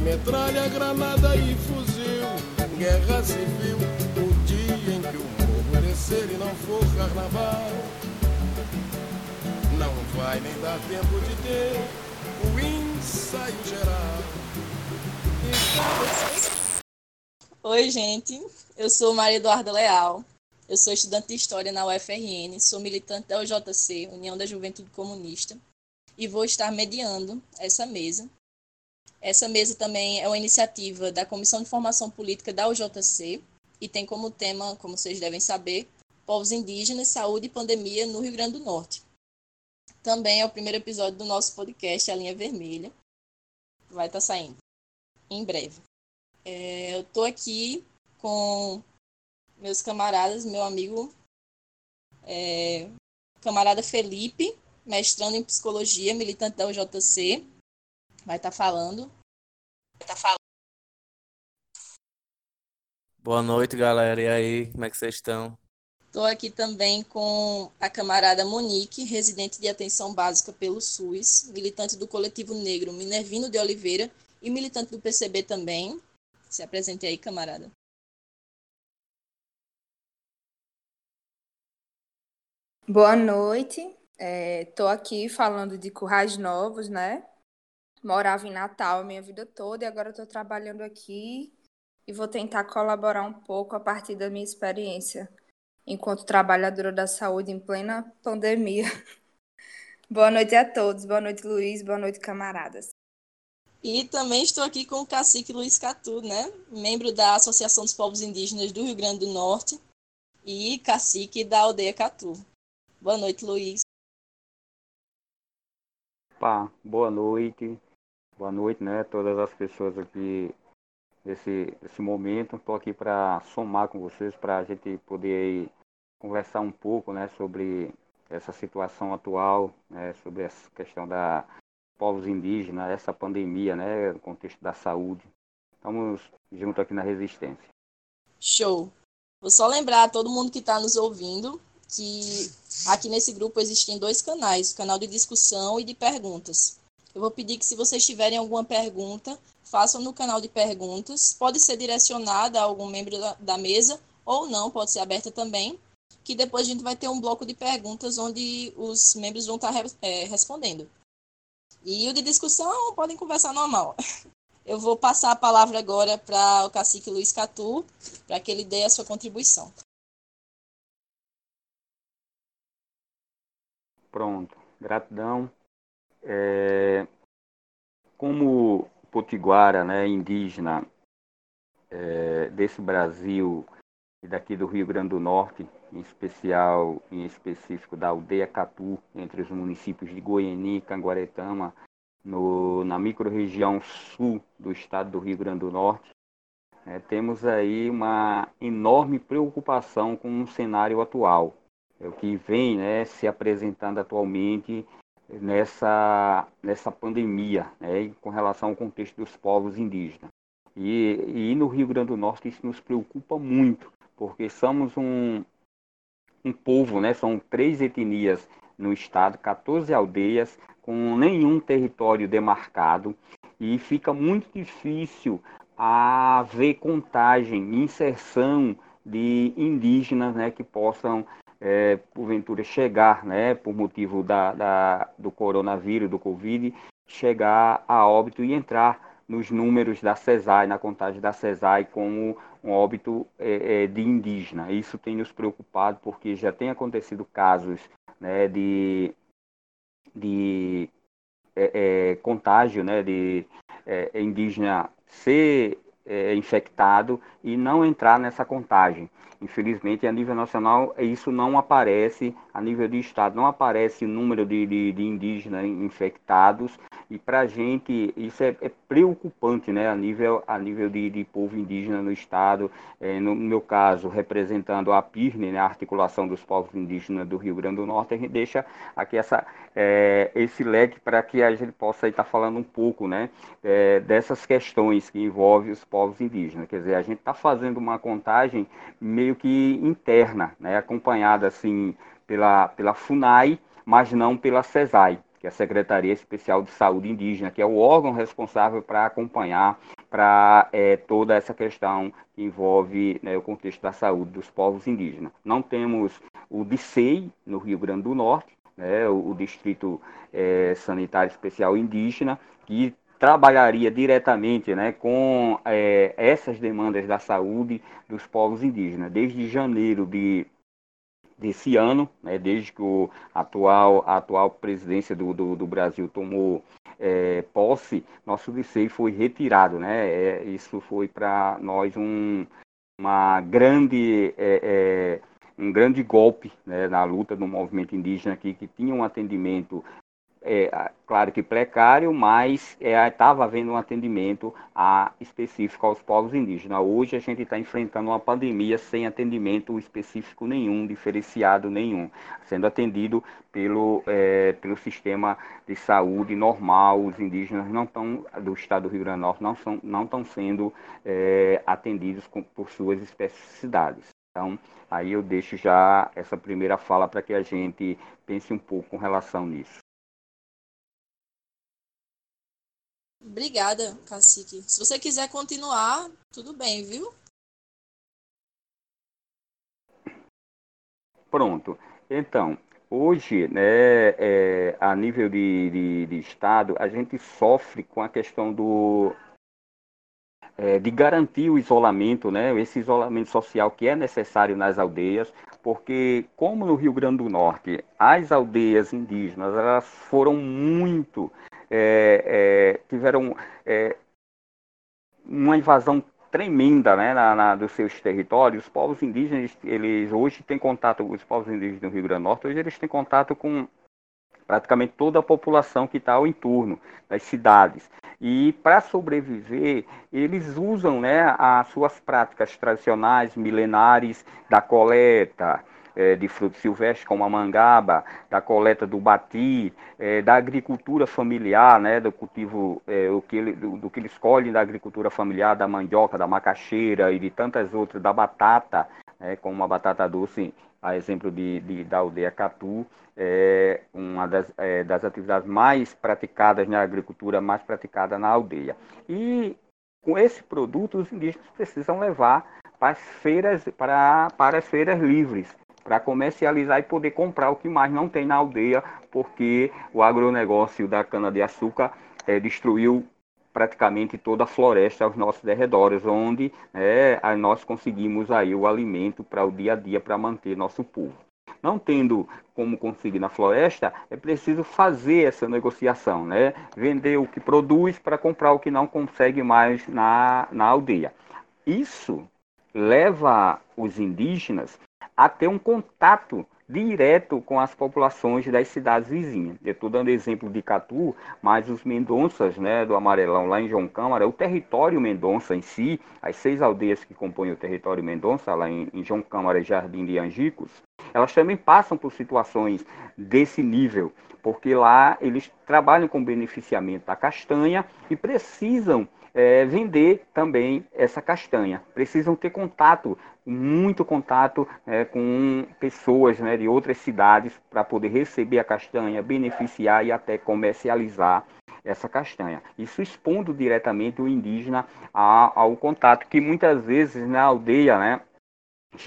metralha, granada e fuzil. Guerra civil, o dia em que o morro descer e não for carnaval. Não vai nem dar tempo de ter o ensaio geral. Oi, gente. Eu sou Maria Eduarda Leal. Eu sou estudante de História na UFRN, sou militante da UJC, União da Juventude Comunista, e vou estar mediando essa mesa. Essa mesa também é uma iniciativa da Comissão de Formação Política da UJC e tem como tema, como vocês devem saber, povos indígenas, saúde e pandemia no Rio Grande do Norte. Também é o primeiro episódio do nosso podcast A Linha Vermelha. Vai estar saindo em breve. É, eu estou aqui com meus camaradas, meu amigo, é, camarada Felipe, mestrando em psicologia, militante da UJC, vai estar tá falando. Tá falando. Boa noite, galera. E aí, como é que vocês estão? Estou aqui também com a camarada Monique, residente de atenção básica pelo SUS, militante do coletivo negro Minervino de Oliveira e militante do PCB também. Se apresente aí, camarada. Boa noite. Estou é, aqui falando de Currais Novos, né? Morava em Natal a minha vida toda e agora estou trabalhando aqui e vou tentar colaborar um pouco a partir da minha experiência enquanto trabalhadora da saúde em plena pandemia. Boa noite a todos. Boa noite, Luiz. Boa noite, camaradas. E também estou aqui com o cacique Luiz Catu, né? Membro da Associação dos Povos Indígenas do Rio Grande do Norte e cacique da aldeia Catu. Boa noite, Luiz. Pá, boa noite. Boa noite, né? Todas as pessoas aqui nesse, momento. Estou aqui para somar com vocês, para a gente poder conversar um pouco, né? Sobre essa situação atual, né, sobre essa questão da povos indígenas, essa pandemia, né, no contexto da saúde. Estamos juntos aqui na resistência. Show. Vou só lembrar a todo mundo que está nos ouvindo que aqui nesse grupo existem dois canais, o canal de discussão e de perguntas. Eu vou pedir que se vocês tiverem alguma pergunta, façam no canal de perguntas. Pode ser direcionada a algum membro da, mesa ou não, pode ser aberta também, que depois a gente vai ter um bloco de perguntas onde os membros vão estar é, respondendo. E o de discussão podem conversar normal. Eu vou passar a palavra agora para o cacique Luiz Catu, para que ele dê a sua contribuição. Pronto, gratidão. É, como potiguara, né, indígena é, desse Brasil e daqui do Rio Grande do Norte, em especial, em específico da aldeia Catu, entre os municípios de Goiânia e Canguaretama, no, na microrregião sul do estado do Rio Grande do Norte, é, temos aí uma enorme preocupação com o cenário atual, é o que vem né, se apresentando atualmente nessa, nessa pandemia, né, com relação ao contexto dos povos indígenas. E, e no Rio Grande do Norte isso nos preocupa muito, porque somos um, um povo, né? São três etnias no estado, 14 aldeias com nenhum território demarcado e fica muito difícil haver contagem, inserção de indígenas, né, que possam é, porventura chegar, né, por motivo da, da, do coronavírus, do Covid, chegar a óbito e entrar nos números da CESAI, na contagem da CESAI, como um óbito é, é, de indígena. Isso tem nos preocupado porque já tem acontecido casos né, de, de é, é contágio né, de é, indígena ser é, infectado e não entrar nessa contagem. Infelizmente, a nível nacional, isso não aparece, a nível de Estado, não aparece o número de, de, de indígenas infectados e para a gente isso é, é, preocupante, né, a nível, a nível de, de povo indígena no estado. É, no meu caso, representando a PIRNE, né, a Articulação dos Povos Indígenas do Rio Grande do Norte, a gente deixa aqui essa, é, esse leque para que a gente possa estar falando um pouco, né, é, dessas questões que envolvem os povos indígenas. Quer dizer, a gente está fazendo uma contagem meio que interna, né, acompanhada assim pela, pela FUNAI, mas não pela CESAI. Que é a Secretaria Especial de Saúde Indígena, que é o órgão responsável para acompanhar para é, toda essa questão que envolve né, o contexto da saúde dos povos indígenas. Não temos o DICEI, no Rio Grande do Norte, né, o, o Distrito é, Sanitário Especial Indígena, que trabalharia diretamente né, com é, essas demandas da saúde dos povos indígenas. Desde janeiro de desse ano, né, desde que o atual, a atual presidência do, do, do Brasil tomou é, posse, nosso liceu foi retirado. Né, é, isso foi para nós um, uma grande, é, é, um grande golpe né, na luta do movimento indígena aqui, que tinha um atendimento é, claro que precário, mas estava é, havendo um atendimento a, específico aos povos indígenas. Hoje a gente está enfrentando uma pandemia sem atendimento específico nenhum, diferenciado nenhum, sendo atendido pelo, é, pelo sistema de saúde normal. Os indígenas não estão do estado do Rio Grande do Norte não são não estão sendo é, atendidos com, por suas especificidades. Então, aí eu deixo já essa primeira fala para que a gente pense um pouco com relação nisso. Obrigada, cacique. Se você quiser continuar, tudo bem, viu? Pronto. Então, hoje, né, é, a nível de, de, de, Estado, a gente sofre com a questão do, é, de garantir o isolamento, né, esse isolamento social que é necessário nas aldeias, porque como no Rio Grande do Norte as aldeias indígenas elas foram muito é, é, tiveram é, uma invasão tremenda né, na, na, dos seus territórios. Os povos indígenas, eles hoje têm contato, os povos indígenas do Rio Grande do Norte, hoje eles têm contato com praticamente toda a população que está ao entorno das cidades. E para sobreviver, eles usam né, as suas práticas tradicionais, milenares da coleta, é, de frutos silvestres, como a mangaba, da coleta do bati, é, da agricultura familiar, né, do cultivo, é, o que ele, do, do, que eles colhem da agricultura familiar, da mandioca, da macaxeira e de tantas outras, da batata, né, como a batata doce, a exemplo de, de da aldeia Catu, é uma das, é, das atividades mais praticadas na agricultura, mais praticada na aldeia. E com esse produto, os indígenas precisam levar para as feiras, para, para as feiras livres, para comercializar e poder comprar o que mais não tem na aldeia, porque o agronegócio da cana-de-açúcar é, destruiu praticamente toda a floresta aos nossos derredores, onde é, nós conseguimos aí o alimento para o dia a dia para manter nosso povo. Não tendo como conseguir na floresta, é preciso fazer essa negociação, né? Vender o que produz para comprar o que não consegue mais na, na aldeia. Isso leva os indígenas a ter um contato direto com as populações das cidades vizinhas. Eu estou dando exemplo de Catu, mas os Mendonças, né, do Amarelão, lá em João Câmara, o território Mendonça em si, as seis aldeias que compõem o território Mendonça, lá em, em João Câmara e Jardim de Angicos, elas também passam por situações desse nível, porque lá eles trabalham com beneficiamento da castanha e precisam é, vender também essa castanha. Precisam ter contato, muito contato é, com pessoas né, de outras cidades para poder receber a castanha, beneficiar e até comercializar essa castanha. Isso expondo diretamente o indígena ao, contato que muitas vezes na aldeia, né,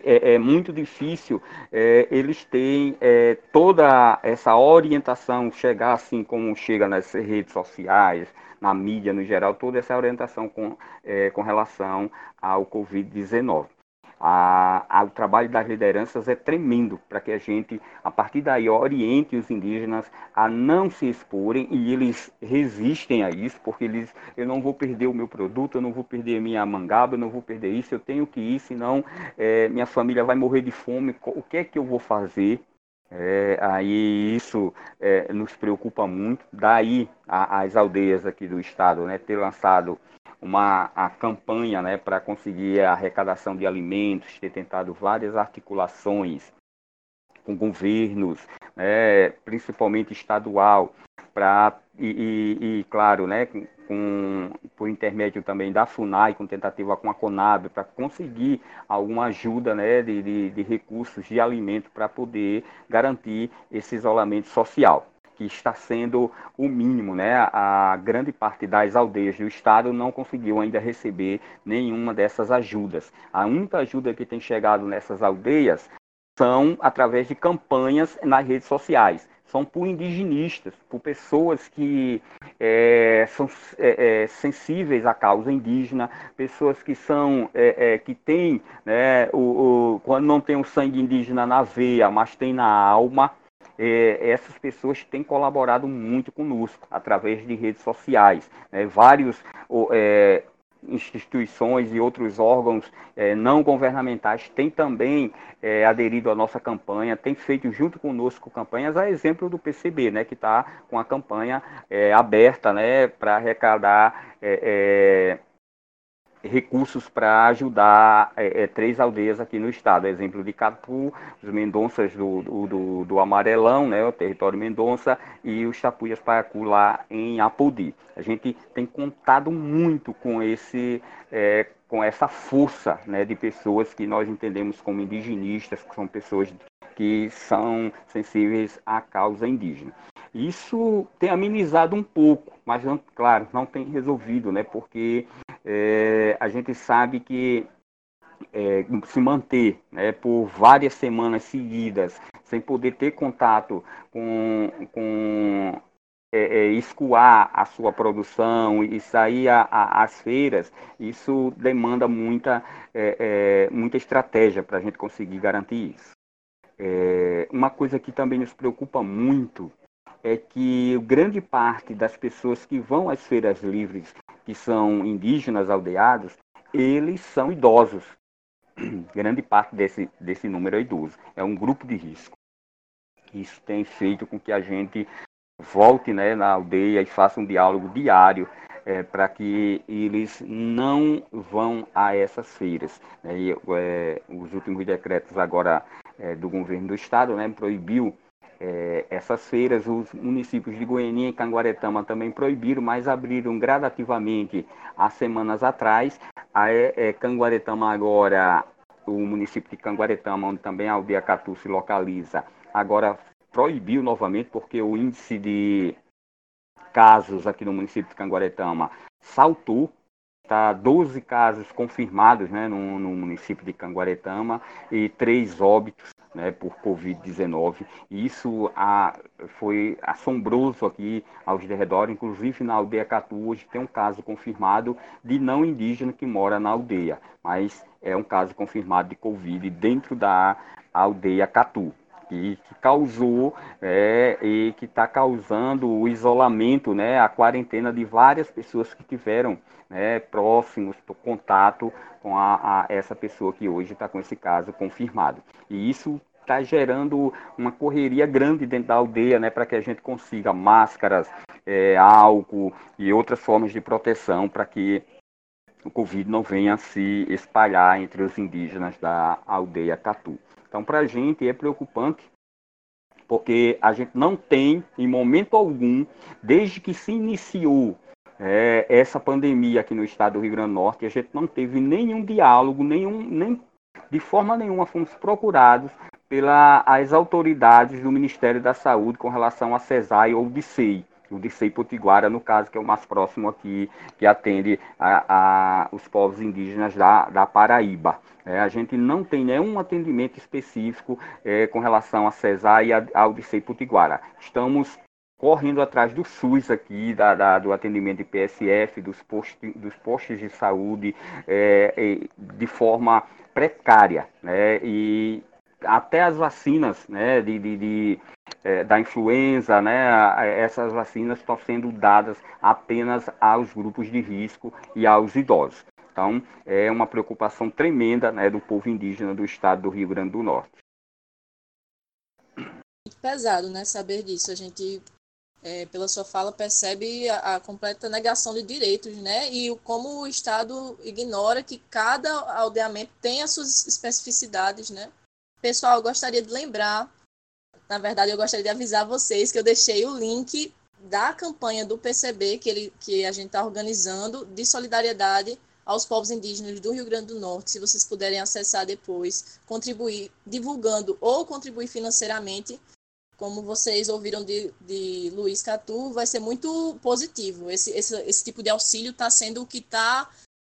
é, é, muito difícil é, eles terem é, toda essa orientação, chegar assim como chega nas redes sociais, na mídia no geral, toda essa orientação com, é, com relação ao Covid-19. o trabalho das lideranças é tremendo para que a gente, a partir daí, oriente os indígenas a não se exporem e eles resistem a isso, porque eles, eu não vou perder o meu produto, eu não vou perder a minha mangaba, eu não vou perder isso, eu tenho que ir, senão é, minha família vai morrer de fome, o que é que eu vou fazer? É, aí isso é, nos preocupa muito. Daí a, as aldeias aqui do estado né, ter lançado uma a campanha né, para conseguir a arrecadação de alimentos, ter tentado várias articulações com governos, né, principalmente estadual, para e, e, e, claro, né, com, por intermédio também da FUNAI, com tentativa com a CONAB, para conseguir alguma ajuda né, de, de, de recursos de alimento para poder garantir esse isolamento social. que está sendo o mínimo, né? A grande parte das aldeias do estado não conseguiu ainda receber nenhuma dessas ajudas. A única ajuda que tem chegado nessas aldeias são através de campanhas nas redes sociais são por indigenistas, por pessoas que é, são é, é, sensíveis à causa indígena, pessoas que são é, é, que têm, né, o, o, quando não tem o sangue indígena na veia, mas tem na alma, é, essas pessoas têm colaborado muito conosco através de redes sociais. Né? Vários é, instituições e outros órgãos eh, não governamentais têm também eh, aderido à nossa campanha, têm feito junto conosco campanhas, a exemplo do PCB, né, que está com a campanha eh, aberta né, para arrecadar recursos para ajudar é, é, três aldeias aqui no estado. Exemplo de Capu, os Mendonças do, do, do, Amarelão, né, o território Mendonça, e os Tapuias Paiacu lá em Apodi. A gente tem contado muito com esse. É, com essa força né, de pessoas que nós entendemos como indigenistas, que são pessoas que são sensíveis à causa indígena. Isso tem amenizado um pouco, mas, não, claro, não tem resolvido, né? porque é, a gente sabe que é, se manter né, por várias semanas seguidas, sem poder ter contato com, com é, é, escoar a sua produção e sair às feiras, isso demanda muita, é, é muita estratégia para a gente conseguir garantir isso. É, uma coisa que também nos preocupa muito é que grande parte das pessoas que vão às feiras livres, que são indígenas aldeados, eles são idosos. Grande parte desse, desse número é idoso. É um grupo de risco. Isso tem feito com que a gente volte né, na aldeia e faça um diálogo diário é, para que eles não vão a essas feiras. Né? E, é, os últimos decretos agora é, do governo do estado né, proibiu é, essas feiras, os municípios de Goiânia e Canguaretama também proibiram, mas abriram gradativamente há semanas atrás. A é, é, Canguaretama agora, o município de Canguaretama, onde também a aldeia Catu se localiza, agora proibiu novamente, porque o índice de casos aqui no município de Canguaretama saltou Está 12 casos confirmados né, no, no, município de Canguaretama e três óbitos né, por Covid-19. Isso a, foi assombroso aqui aos derredores, inclusive na aldeia Catu, hoje tem um caso confirmado de não indígena que mora na aldeia, mas é um caso confirmado de Covid dentro da aldeia Catu que, causou é, e que está causando o isolamento, né, a quarentena de várias pessoas que tiveram né, próximos, contato com a, a essa pessoa que hoje está com esse caso confirmado. E isso está gerando uma correria grande dentro da aldeia, né, para que a gente consiga máscaras, é, álcool e outras formas de proteção para que o Covid não venha se espalhar entre os indígenas da aldeia Catu. Então, para a gente é preocupante, porque a gente não tem, em momento algum, desde que se iniciou é, essa pandemia aqui no estado do Rio Grande do Norte, a gente não teve nenhum diálogo, nenhum, nem, de forma nenhuma fomos procurados pelas autoridades do Ministério da Saúde com relação a CESAI ou DICEI o Dicei Potiguara, no caso, que é o mais próximo aqui, que atende a, a os povos indígenas da, da Paraíba. É, a gente não tem nenhum atendimento específico é, com relação a CESAR e ao Dicei Potiguara. Estamos correndo atrás do SUS aqui, da, da, do atendimento de PSF, dos, postos, dos postos de saúde, é, de forma precária. Né? E até as vacinas né, de, de, de é, da influenza, né, essas vacinas estão sendo dadas apenas aos grupos de risco e aos idosos. Então, é uma preocupação tremenda né, do povo indígena do estado do Rio Grande do Norte. Muito pesado, né, saber disso. A gente, é, pela sua fala, percebe a, a, completa negação de direitos, né, e como o Estado ignora que cada aldeamento tem as suas especificidades, né. Pessoal, gostaria de lembrar na verdade, eu gostaria de avisar vocês que eu deixei o link da campanha do PCB que, ele, que a gente está organizando de solidariedade aos povos indígenas do Rio Grande do Norte, se vocês puderem acessar depois, contribuir divulgando ou contribuir financeiramente como vocês ouviram de, de Luiz Catu, vai ser muito positivo. Esse, esse, esse tipo de auxílio está sendo o que está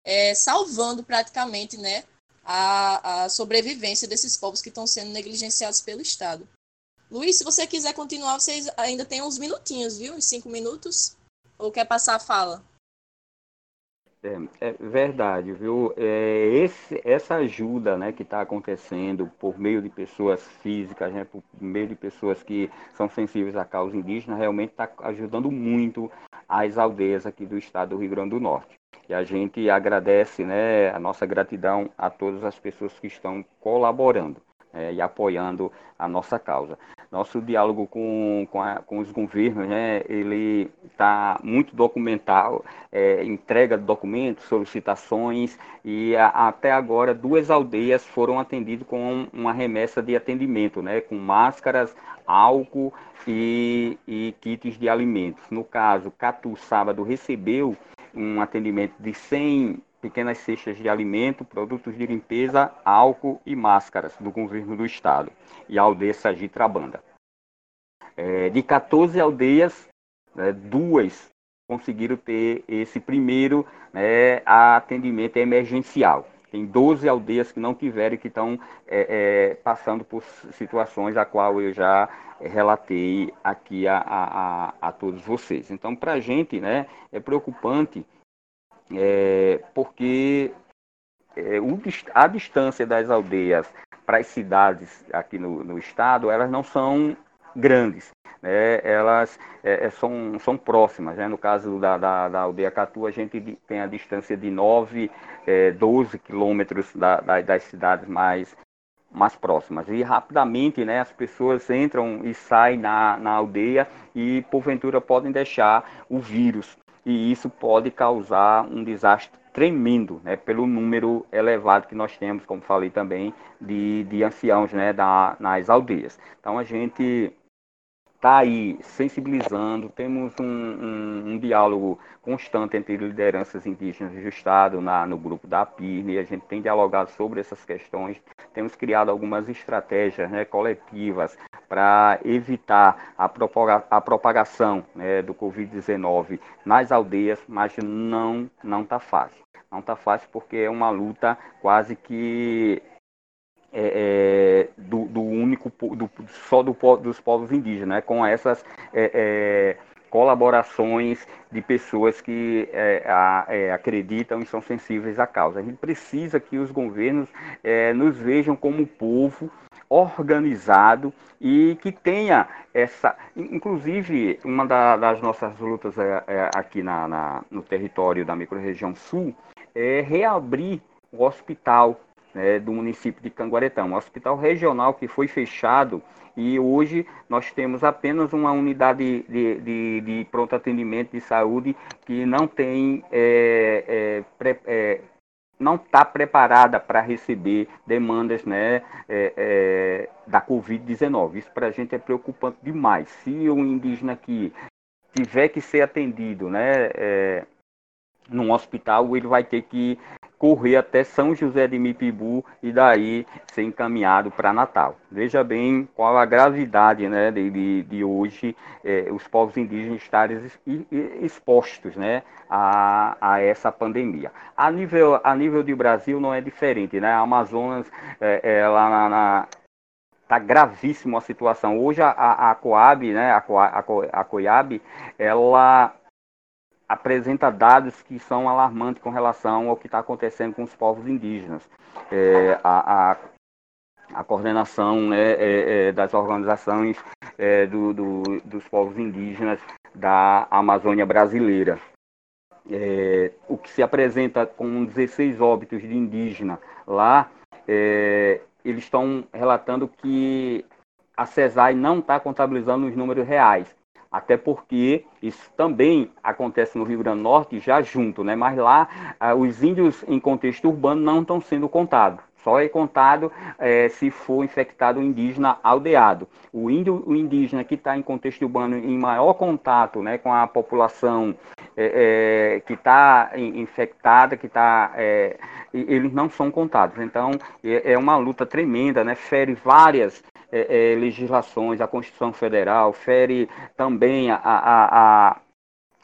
é, salvando praticamente né, a, a sobrevivência desses povos que estão sendo negligenciados pelo Estado. Luiz, se você quiser continuar, vocês ainda tem uns minutinhos, viu? Uns cinco minutos. Ou quer passar a fala? É, é verdade, viu? É, esse, essa ajuda né, que está acontecendo por meio de pessoas físicas, né, por meio de pessoas que são sensíveis à causa indígena, realmente está ajudando muito as aldeias aqui do estado do Rio Grande do Norte. E a gente agradece né, a nossa gratidão a todas as pessoas que estão colaborando é, e apoiando a nossa causa. Nosso diálogo com, com, a, com os governos, né, ele está muito documental, é, entrega de documentos, solicitações, e a, até agora duas aldeias foram atendidas com uma remessa de atendimento, né, com máscaras, álcool e, e kits de alimentos. No caso, Catu Sábado recebeu um atendimento de 100 pequenas cestas de alimento, produtos de limpeza, álcool e máscaras do governo do estado e a aldeia Sagitrabanda. É, de 14 aldeias, né, duas conseguiram ter esse primeiro né, atendimento emergencial. Tem 12 aldeias que não tiveram que estão é, é, passando por situações a qual eu já relatei aqui a, a, a todos vocês. Então, para a gente né, é preocupante é, porque é, o, a distância das aldeias para as cidades aqui no, no, estado, elas não são grandes, né? elas é, é são, são próximas. Né? No caso da, da, da, aldeia Catu, a gente tem a distância de 9, é, 12 quilômetros da, da, das cidades mais, mais próximas. E rapidamente né, as pessoas entram e saem na, na aldeia e, porventura, podem deixar o vírus e isso pode causar um desastre tremendo, né, pelo número elevado que nós temos, como falei também, de, de anciãos né, da, nas aldeias. Então a gente está aí sensibilizando, temos um, um, um, diálogo constante entre lideranças indígenas do Estado na, no grupo da PIRNE, a gente tem dialogado sobre essas questões, temos criado algumas estratégias né, coletivas para evitar a, propaga a propagação né, do Covid-19 nas aldeias, mas não não está fácil. Não está fácil porque é uma luta quase que é, é, do, do, único, do, só do, dos povos indígenas, né, com essas é, é colaborações de pessoas que é, a, é, acreditam e são sensíveis à causa. A gente precisa que os governos nos vejam como povo organizado e que tenha essa. Inclusive, uma da, das nossas lutas aqui na, na, no território da microrregião sul é reabrir o hospital né, do município de Canguaretão, um hospital regional que foi fechado e hoje nós temos apenas uma unidade de, de, de pronto atendimento de saúde que não tem é, é, é, não está preparada para receber demandas né, é, é, da Covid-19. Isso para a gente é preocupante demais. Se o indígena aqui tiver que ser atendido né, é, num hospital, ele vai ter que correr até São José de Mipibu e daí ser encaminhado para Natal. Veja bem qual a gravidade né, de, de hoje eh, os povos indígenas estarem expostos né, a, a essa pandemia. A nível, a nível de Brasil não é diferente. Né? A Amazonas, eh, ela na, na Está gravíssima a situação. Hoje a, a, Coab, né, a, a, a Coab, ela apresenta dados que são alarmantes com relação ao que está acontecendo com os povos indígenas. É, a, a, a, coordenação né, é, é, das organizações é, do, do, dos povos indígenas da Amazônia brasileira. É, o que se apresenta com 16 óbitos de indígena lá, eles estão relatando que a CESAI não está contabilizando os números reais até porque isso também acontece no Rio Grande do Norte já junto, né? Mas lá ah, os índios em contexto urbano não estão sendo contados. Só é contado é, se for infectado o indígena aldeado. O índio, o indígena que está em contexto urbano em maior contato né, com a população é, é, que está infectada, que está, é, eles não são contados. Então é, é uma luta tremenda, né? Fere várias é, legislações, a Constituição Federal, fere também a, a, a,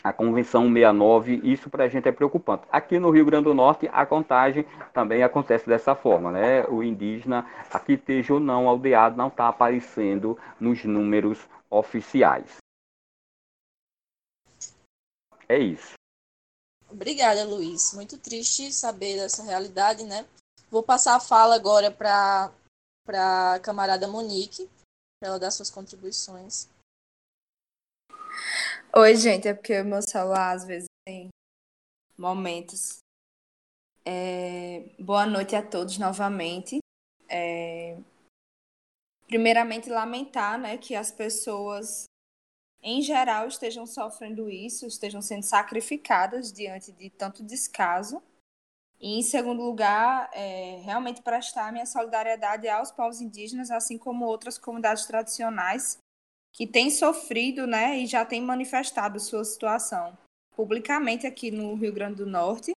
a Convenção 69, isso para a gente é preocupante. Aqui no Rio Grande do Norte, a contagem também acontece dessa forma, né? O indígena, aqui esteja ou não aldeado, não está aparecendo nos números oficiais. É isso. Obrigada, Luiz. Muito triste saber dessa realidade, né? Vou passar a fala agora para a camarada Monique, para ela dar suas contribuições. Oi, gente, é porque o meu celular às vezes tem momentos. É... Boa noite a todos novamente. É... Primeiramente, lamentar né, que as pessoas, em geral, estejam sofrendo isso, estejam sendo sacrificadas diante de tanto descaso. E, em segundo lugar, é, realmente prestar minha solidariedade aos povos indígenas, assim como outras comunidades tradicionais que tem sofrido, né, e já tem manifestado sua situação publicamente aqui no Rio Grande do Norte.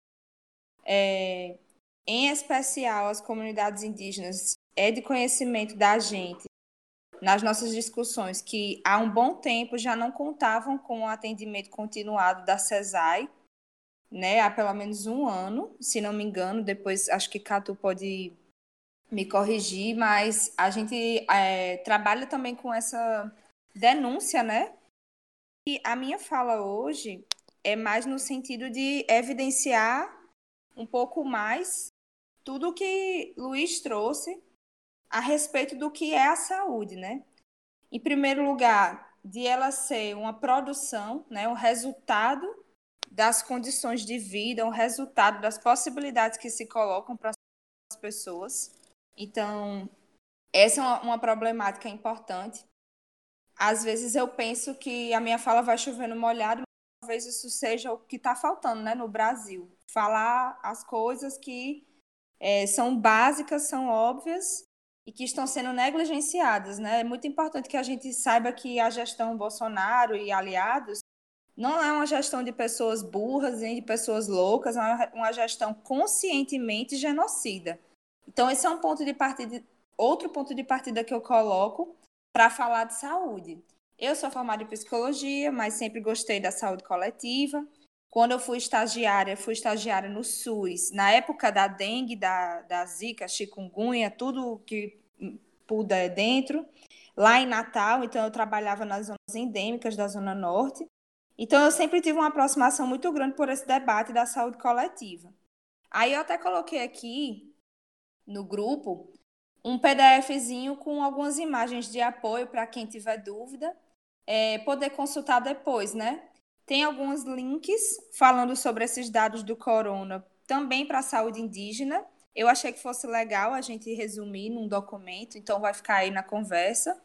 É, em especial as comunidades indígenas, é de conhecimento da gente, nas nossas discussões, que há um bom tempo já não contavam com o atendimento continuado da CESAI, né, há pelo menos um ano, se não me engano, depois acho que Catu pode me corrigir, mas a gente é, trabalha também com essa denúncia, né? E a minha fala hoje é mais no sentido de evidenciar um pouco mais tudo que Luiz trouxe a respeito do que é a saúde, né? Em primeiro lugar, de ela ser uma produção, né, um resultado das condições de vida, um resultado das possibilidades que se colocam para as pessoas. Então, essa é uma, uma problemática importante às vezes eu penso que a minha fala vai chover no molhado, talvez isso seja o que está faltando né, no Brasil. Falar as coisas que é, são básicas, são óbvias e que estão sendo negligenciadas. Né? É muito importante que a gente saiba que a gestão Bolsonaro e aliados não é uma gestão de pessoas burras nem de pessoas loucas, é uma gestão conscientemente genocida. Então, esse é um ponto de partida, outro ponto de partida que eu coloco para falar de saúde. Eu sou formada em psicologia, mas sempre gostei da saúde coletiva. Quando eu fui estagiária, fui estagiária no SUS, na época da dengue, da, da zika, chikungunya, tudo que puder dentro, lá em Natal, então eu trabalhava nas zonas endêmicas da Zona Norte. Então eu sempre tive uma aproximação muito grande por esse debate da saúde coletiva. Aí eu até coloquei aqui no grupo um PDFzinho com algumas imagens de apoio para quem tiver dúvida, é, poder consultar depois, né? Tem alguns links falando sobre esses dados do corona também para a saúde indígena. Eu achei que fosse legal a gente resumir num documento, então vai ficar aí na conversa.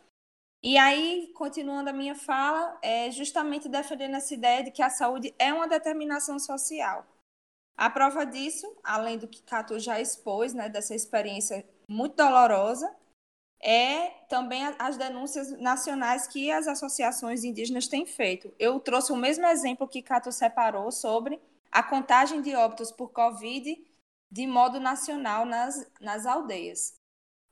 E aí, continuando a minha fala, é justamente defendendo essa ideia de que a saúde é uma determinação social. A prova disso, além do que Cato já expôs, né, dessa experiência muito dolorosa, é também as denúncias nacionais que as associações indígenas têm feito. Eu trouxe o mesmo exemplo que Cato separou sobre a contagem de óbitos por Covid de modo nacional nas, nas aldeias.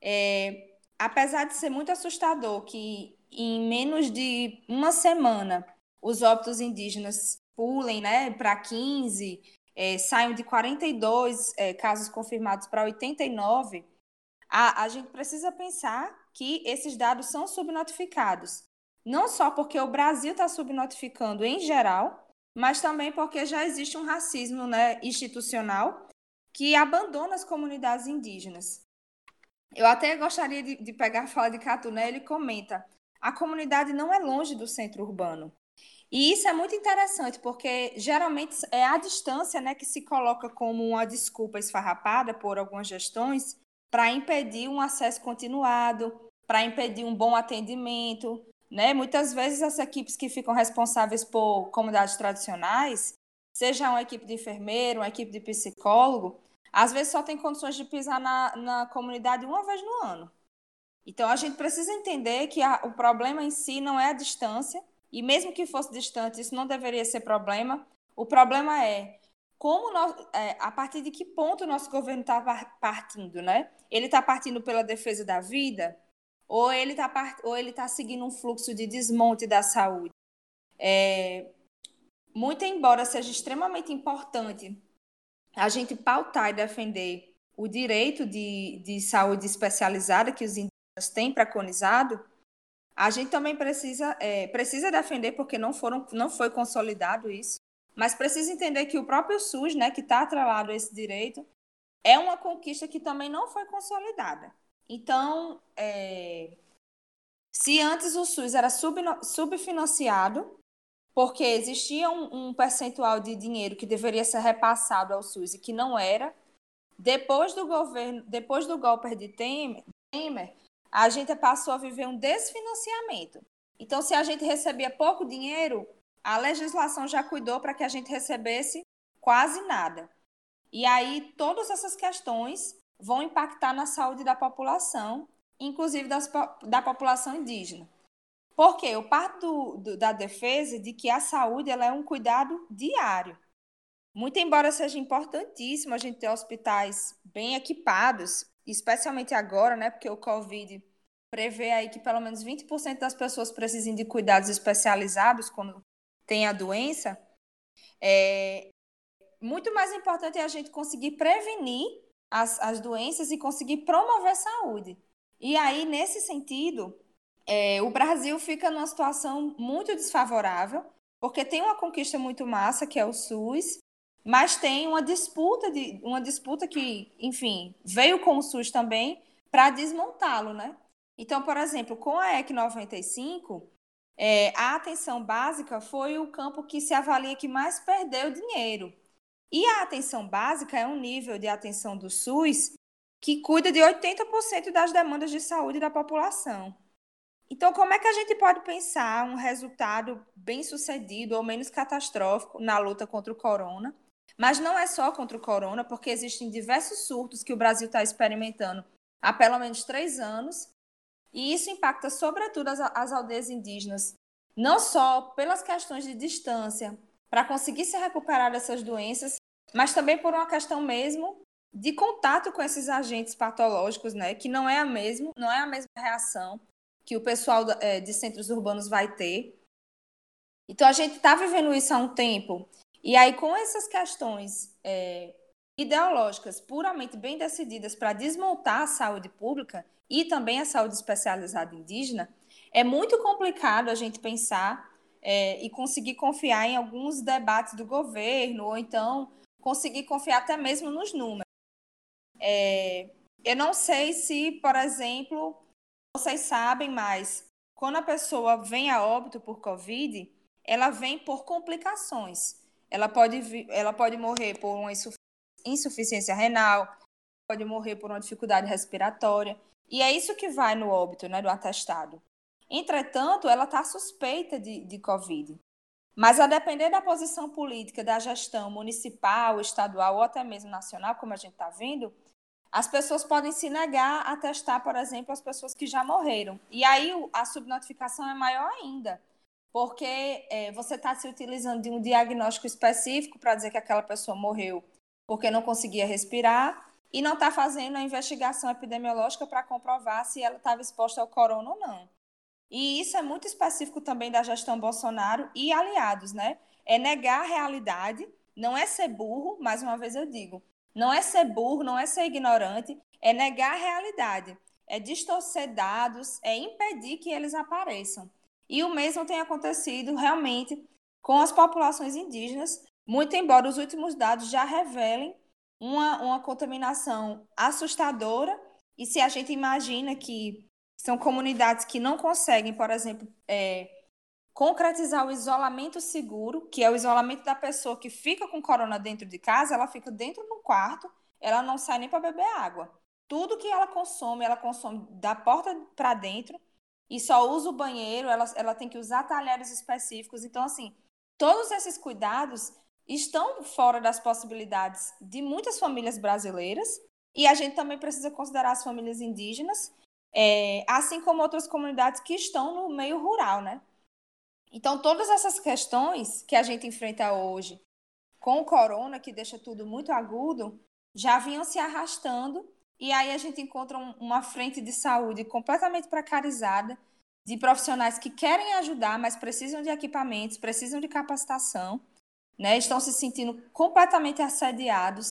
É, apesar de ser muito assustador que em menos de uma semana os óbitos indígenas pulem né, para 15, é, saiam de 42 é, casos confirmados para 89, a, a gente precisa pensar que esses dados são subnotificados. Não só porque o Brasil está subnotificando em geral, mas também porque já existe um racismo né, institucional que abandona as comunidades indígenas. Eu até gostaria de, de pegar a fala de Catuné, ele comenta: a comunidade não é longe do centro urbano. E isso é muito interessante, porque geralmente é a distância né, que se coloca como uma desculpa esfarrapada por algumas gestões para impedir um acesso continuado, para impedir um bom atendimento. Né? Muitas vezes as equipes que ficam responsáveis por comunidades tradicionais, seja uma equipe de enfermeiro, uma equipe de psicólogo, às vezes só tem condições de pisar na, na comunidade uma vez no ano. Então a gente precisa entender que a, o problema em si não é a distância, e mesmo que fosse distante, isso não deveria ser problema. O problema é como nós, é, a partir de que ponto o nosso governo está partindo, né? Ele está partindo pela defesa da vida, ou ele está ou ele tá seguindo um fluxo de desmonte da saúde. É, muito embora seja extremamente importante a gente pautar e defender o direito de, de saúde especializada que os indígenas têm preconizado, a gente também precisa, é, precisa defender, porque não, foram, não foi consolidado isso, mas precisa entender que o próprio SUS, né, que está atrelado a esse direito, é uma conquista que também não foi consolidada. Então, é, se antes o SUS era sub, subfinanciado, porque existia um, um, percentual de dinheiro que deveria ser repassado ao SUS e que não era, depois do governo, depois do golpe de Temer a gente passou a viver um desfinanciamento. Então, se a gente recebia pouco dinheiro, a legislação já cuidou para que a gente recebesse quase nada. E aí, todas essas questões vão impactar na saúde da população, inclusive das, da população indígena. Porque eu parto do, do, da defesa de que a saúde ela é um cuidado diário. Muito embora seja importantíssimo a gente ter hospitais bem equipados, especialmente agora, né, porque o Covid prevê aí que pelo menos 20% das pessoas precisem de cuidados especializados quando tem a doença, é muito mais importante é a gente conseguir prevenir as, as doenças e conseguir promover saúde. E aí, nesse sentido, é, o Brasil fica numa situação muito desfavorável, porque tem uma conquista muito massa, que é o SUS, mas tem uma disputa de uma disputa que, enfim, veio com o SUS também para desmontá-lo, né? Então, por exemplo, com a EC 95, é, a atenção básica foi o campo que se avalia que mais perdeu dinheiro. E a atenção básica é um nível de atenção do SUS que cuida de 80% das demandas de saúde da população. Então, como é que a gente pode pensar um resultado bem sucedido ou menos catastrófico na luta contra o corona? Mas não é só contra o corona, porque existem diversos surtos que o Brasil está experimentando há pelo menos três anos, e isso impacta sobretudo as, as aldeias indígenas, não só pelas questões de distância, para conseguir se recuperar dessas doenças, mas também por uma questão mesmo de contato com esses agentes patológicos, né, que não é a mesma, não é a mesma reação que o pessoal é, de centros urbanos vai ter. Então a gente está vivendo isso há um tempo e aí, com essas questões é, ideológicas puramente bem decididas para desmontar a saúde pública e também a saúde especializada indígena, é muito complicado a gente pensar é, e conseguir confiar em alguns debates do governo, ou então conseguir confiar até mesmo nos números. É, eu não sei se, por exemplo, vocês sabem, mas quando a pessoa vem a óbito por Covid, ela vem por complicações. Ela pode, ela pode morrer por uma insuficiência renal, pode morrer por uma dificuldade respiratória. E é isso que vai no óbito, né, do atestado. Entretanto, ela está suspeita de, de Covid. Mas a depender da posição política da gestão municipal, estadual ou até mesmo nacional, como a gente está vendo, as pessoas podem se negar a testar, por exemplo, as pessoas que já morreram. E aí a subnotificação é maior ainda porque é, você está se utilizando de um diagnóstico específico para dizer que aquela pessoa morreu porque não conseguia respirar e não está fazendo a investigação epidemiológica para comprovar se ela estava exposta ao corona ou não. E isso é muito específico também da gestão Bolsonaro e aliados, né? É negar a realidade, não é ser burro, mais uma vez eu digo, não é ser burro, não é ser ignorante, é negar a realidade, é distorcer dados, é impedir que eles apareçam. E o mesmo tem acontecido realmente com as populações indígenas, muito embora os últimos dados já revelem uma, uma contaminação assustadora. E se a gente imagina que são comunidades que não conseguem, por exemplo, é, concretizar o isolamento seguro, que é o isolamento da pessoa que fica com corona dentro de casa, ela fica dentro do quarto, ela não sai nem para beber água. Tudo que ela consome, ela consome da porta para dentro e só usa o banheiro, ela, ela tem que usar talheres específicos. Então, assim, todos esses cuidados estão fora das possibilidades de muitas famílias brasileiras e a gente também precisa considerar as famílias indígenas, é, assim como outras comunidades que estão no meio rural, né? Então, todas essas questões que a gente enfrenta hoje com o corona, que deixa tudo muito agudo, já vinham se arrastando e aí a gente encontra um, uma frente de saúde completamente precarizada, de profissionais que querem ajudar, mas precisam de equipamentos, precisam de capacitação, né? estão se sentindo completamente assediados,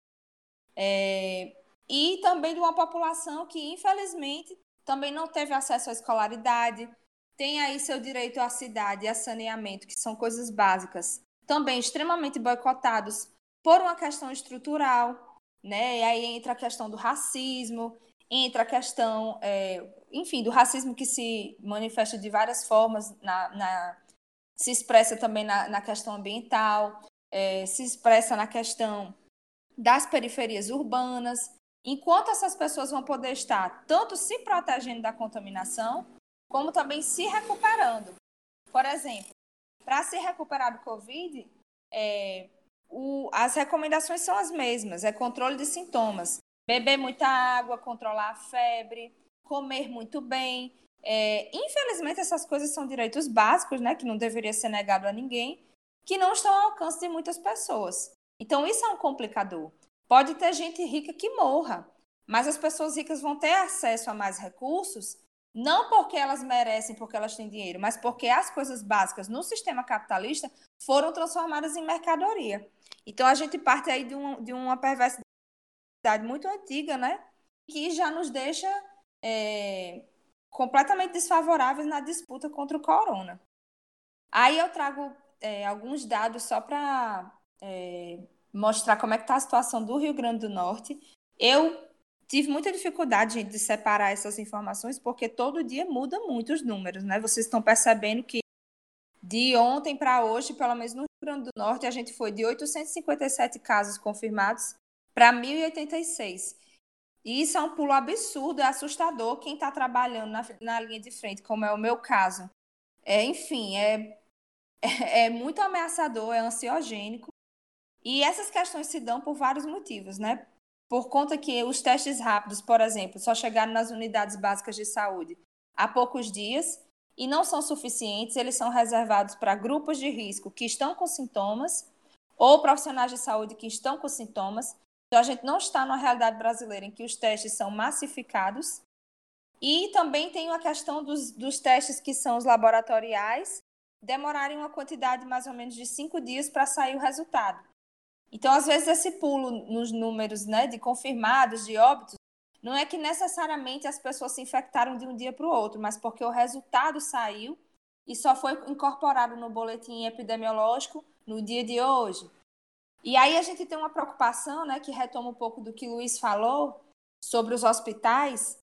é, e também de uma população que, infelizmente, também não teve acesso à escolaridade, tem aí seu direito à cidade e a saneamento, que são coisas básicas, também extremamente boicotados por uma questão estrutural, né? E aí entra a questão do racismo, entra a questão, é, enfim, do racismo que se manifesta de várias formas, na, na se expressa também na, na questão ambiental, é, se expressa na questão das periferias urbanas, enquanto essas pessoas vão poder estar tanto se protegendo da contaminação, como também se recuperando. Por exemplo, para se recuperar do Covid, é, o, as recomendações são as mesmas: é controle de sintomas, beber muita água, controlar a febre, comer muito bem. É, infelizmente, essas coisas são direitos básicos, né, que não deveria ser negado a ninguém, que não estão ao alcance de muitas pessoas. Então, isso é um complicador. Pode ter gente rica que morra, mas as pessoas ricas vão ter acesso a mais recursos, não porque elas merecem, porque elas têm dinheiro, mas porque as coisas básicas no sistema capitalista foram transformadas em mercadoria. Então a gente parte aí de, um, de uma perversidade muito antiga, né? Que já nos deixa é, completamente desfavoráveis na disputa contra o corona. Aí eu trago é, alguns dados só para é, mostrar como é que está a situação do Rio Grande do Norte. Eu tive muita dificuldade gente, de separar essas informações, porque todo dia muda muito os números, né? Vocês estão percebendo que de ontem para hoje, pelo menos no Rio Grande do Norte, a gente foi de 857 casos confirmados para 1.086. E isso é um pulo absurdo, é assustador quem está trabalhando na, na linha de frente, como é o meu caso. É, enfim, é, é, é muito ameaçador, é ansiogênico. E essas questões se dão por vários motivos, né? Por conta que os testes rápidos, por exemplo, só chegaram nas unidades básicas de saúde há poucos dias e não são suficientes, eles são reservados para grupos de risco que estão com sintomas ou profissionais de saúde que estão com sintomas. Então, a gente não está numa realidade brasileira em que os testes são massificados. E também tem a questão dos, dos testes que são os laboratoriais, demorarem uma quantidade mais ou menos de cinco dias para sair o resultado. Então, às vezes, esse pulo nos números né, de confirmados, de óbitos, não é que necessariamente as pessoas se infectaram de um dia para o outro, mas porque o resultado saiu e só foi incorporado no boletim epidemiológico no dia de hoje. E aí a gente tem uma preocupação, né, que retoma um pouco do que o Luiz falou sobre os hospitais.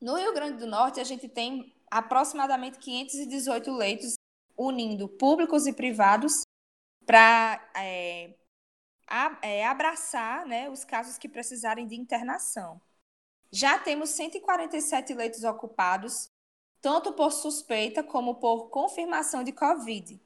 No Rio Grande do Norte, a gente tem aproximadamente 518 leitos unindo públicos e privados para é, é, abraçar né, os casos que precisarem de internação. Já temos 147 leitos ocupados, tanto por suspeita como por confirmação de Covid.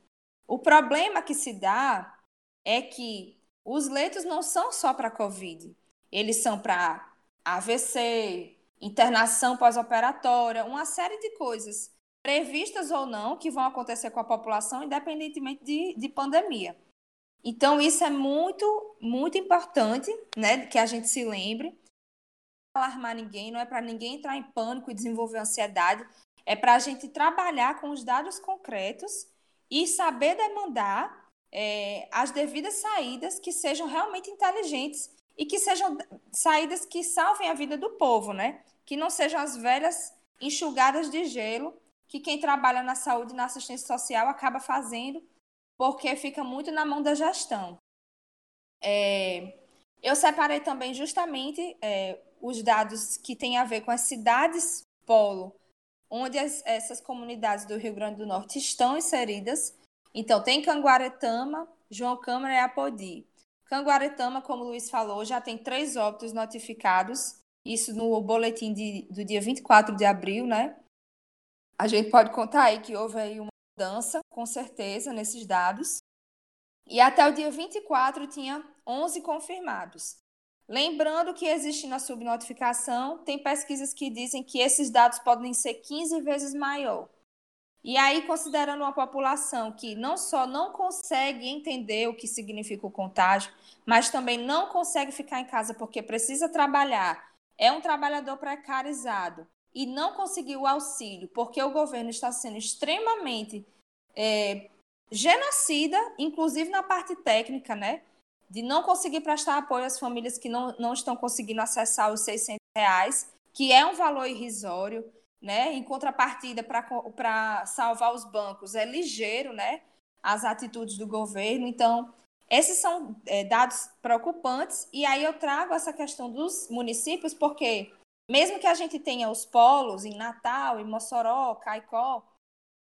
O problema que se dá é que os leitos não são só para Covid, eles são para AVC, internação pós-operatória, uma série de coisas previstas ou não que vão acontecer com a população, independentemente de, de pandemia. Então, isso é muito, muito importante, né, que a gente se lembre. Não alarmar ninguém, não é para ninguém entrar em pânico e desenvolver ansiedade, é para a gente trabalhar com os dados concretos e saber demandar é, as devidas saídas que sejam realmente inteligentes e que sejam saídas que salvem a vida do povo, né? Que não sejam as velhas enxugadas de gelo que quem trabalha na saúde e na assistência social acaba fazendo porque fica muito na mão da gestão. É, eu separei também justamente é, os dados que têm a ver com as cidades polo, onde as, essas comunidades do Rio Grande do Norte estão inseridas. Então, tem Canguaretama, João Câmara e Apodi. Canguaretama, como o Luiz falou, já tem três óbitos notificados, isso no boletim de, do dia 24 de abril, né? A gente pode contar aí que houve aí uma mudança, com certeza, nesses dados. E até o dia 24 tinha 11 confirmados. Lembrando que existe na subnotificação, tem pesquisas que dizem que esses dados podem ser 15 vezes maior. E aí, considerando uma população que não só não consegue entender o que significa o contágio, mas também não consegue ficar em casa porque precisa trabalhar é um trabalhador precarizado e não conseguiu o auxílio, porque o governo está sendo extremamente é, genocida, inclusive na parte técnica, né? De não conseguir prestar apoio às famílias que não, não estão conseguindo acessar os 600 reais, que é um valor irrisório, né? Em contrapartida, para salvar os bancos, é ligeiro, né? As atitudes do governo. Então, esses são é, dados preocupantes. E aí eu trago essa questão dos municípios, porque mesmo que a gente tenha os polos em Natal, em Mossoró, Caicó,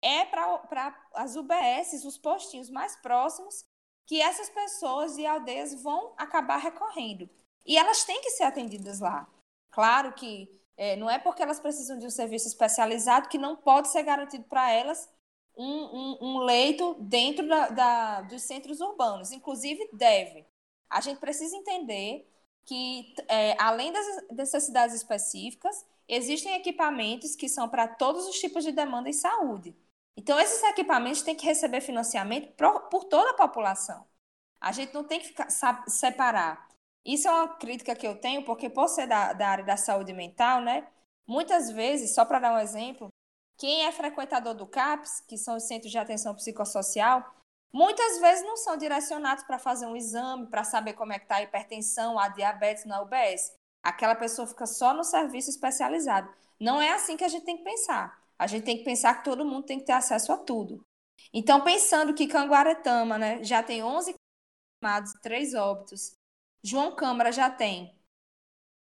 é para as UBSs, os postinhos mais próximos, que essas pessoas e aldeias vão acabar recorrendo. E elas têm que ser atendidas lá. Claro que é, não é porque elas precisam de um serviço especializado que não pode ser garantido para elas um, um, um, leito dentro da, da, dos centros urbanos. Inclusive, deve. A gente precisa entender que, é, além das necessidades específicas, existem equipamentos que são para todos os tipos de demanda em saúde. Então, esses equipamentos têm que receber financiamento por, por toda a população. A gente não tem que ficar, separar. Isso é uma crítica que eu tenho, porque por ser da, da área da saúde mental, né? Muitas vezes, só para dar um exemplo, quem é frequentador do CAPS, que são os Centros de Atenção Psicossocial, muitas vezes não são direcionados para fazer um exame, para saber como é que está a hipertensão, a diabetes na UBS. Aquela pessoa fica só no serviço especializado. Não é assim que a gente tem que pensar. A gente tem que pensar que todo mundo tem que ter acesso a tudo. Então, pensando que Canguaretama né, já tem 11 confirmados e 3 óbitos, João Câmara já tem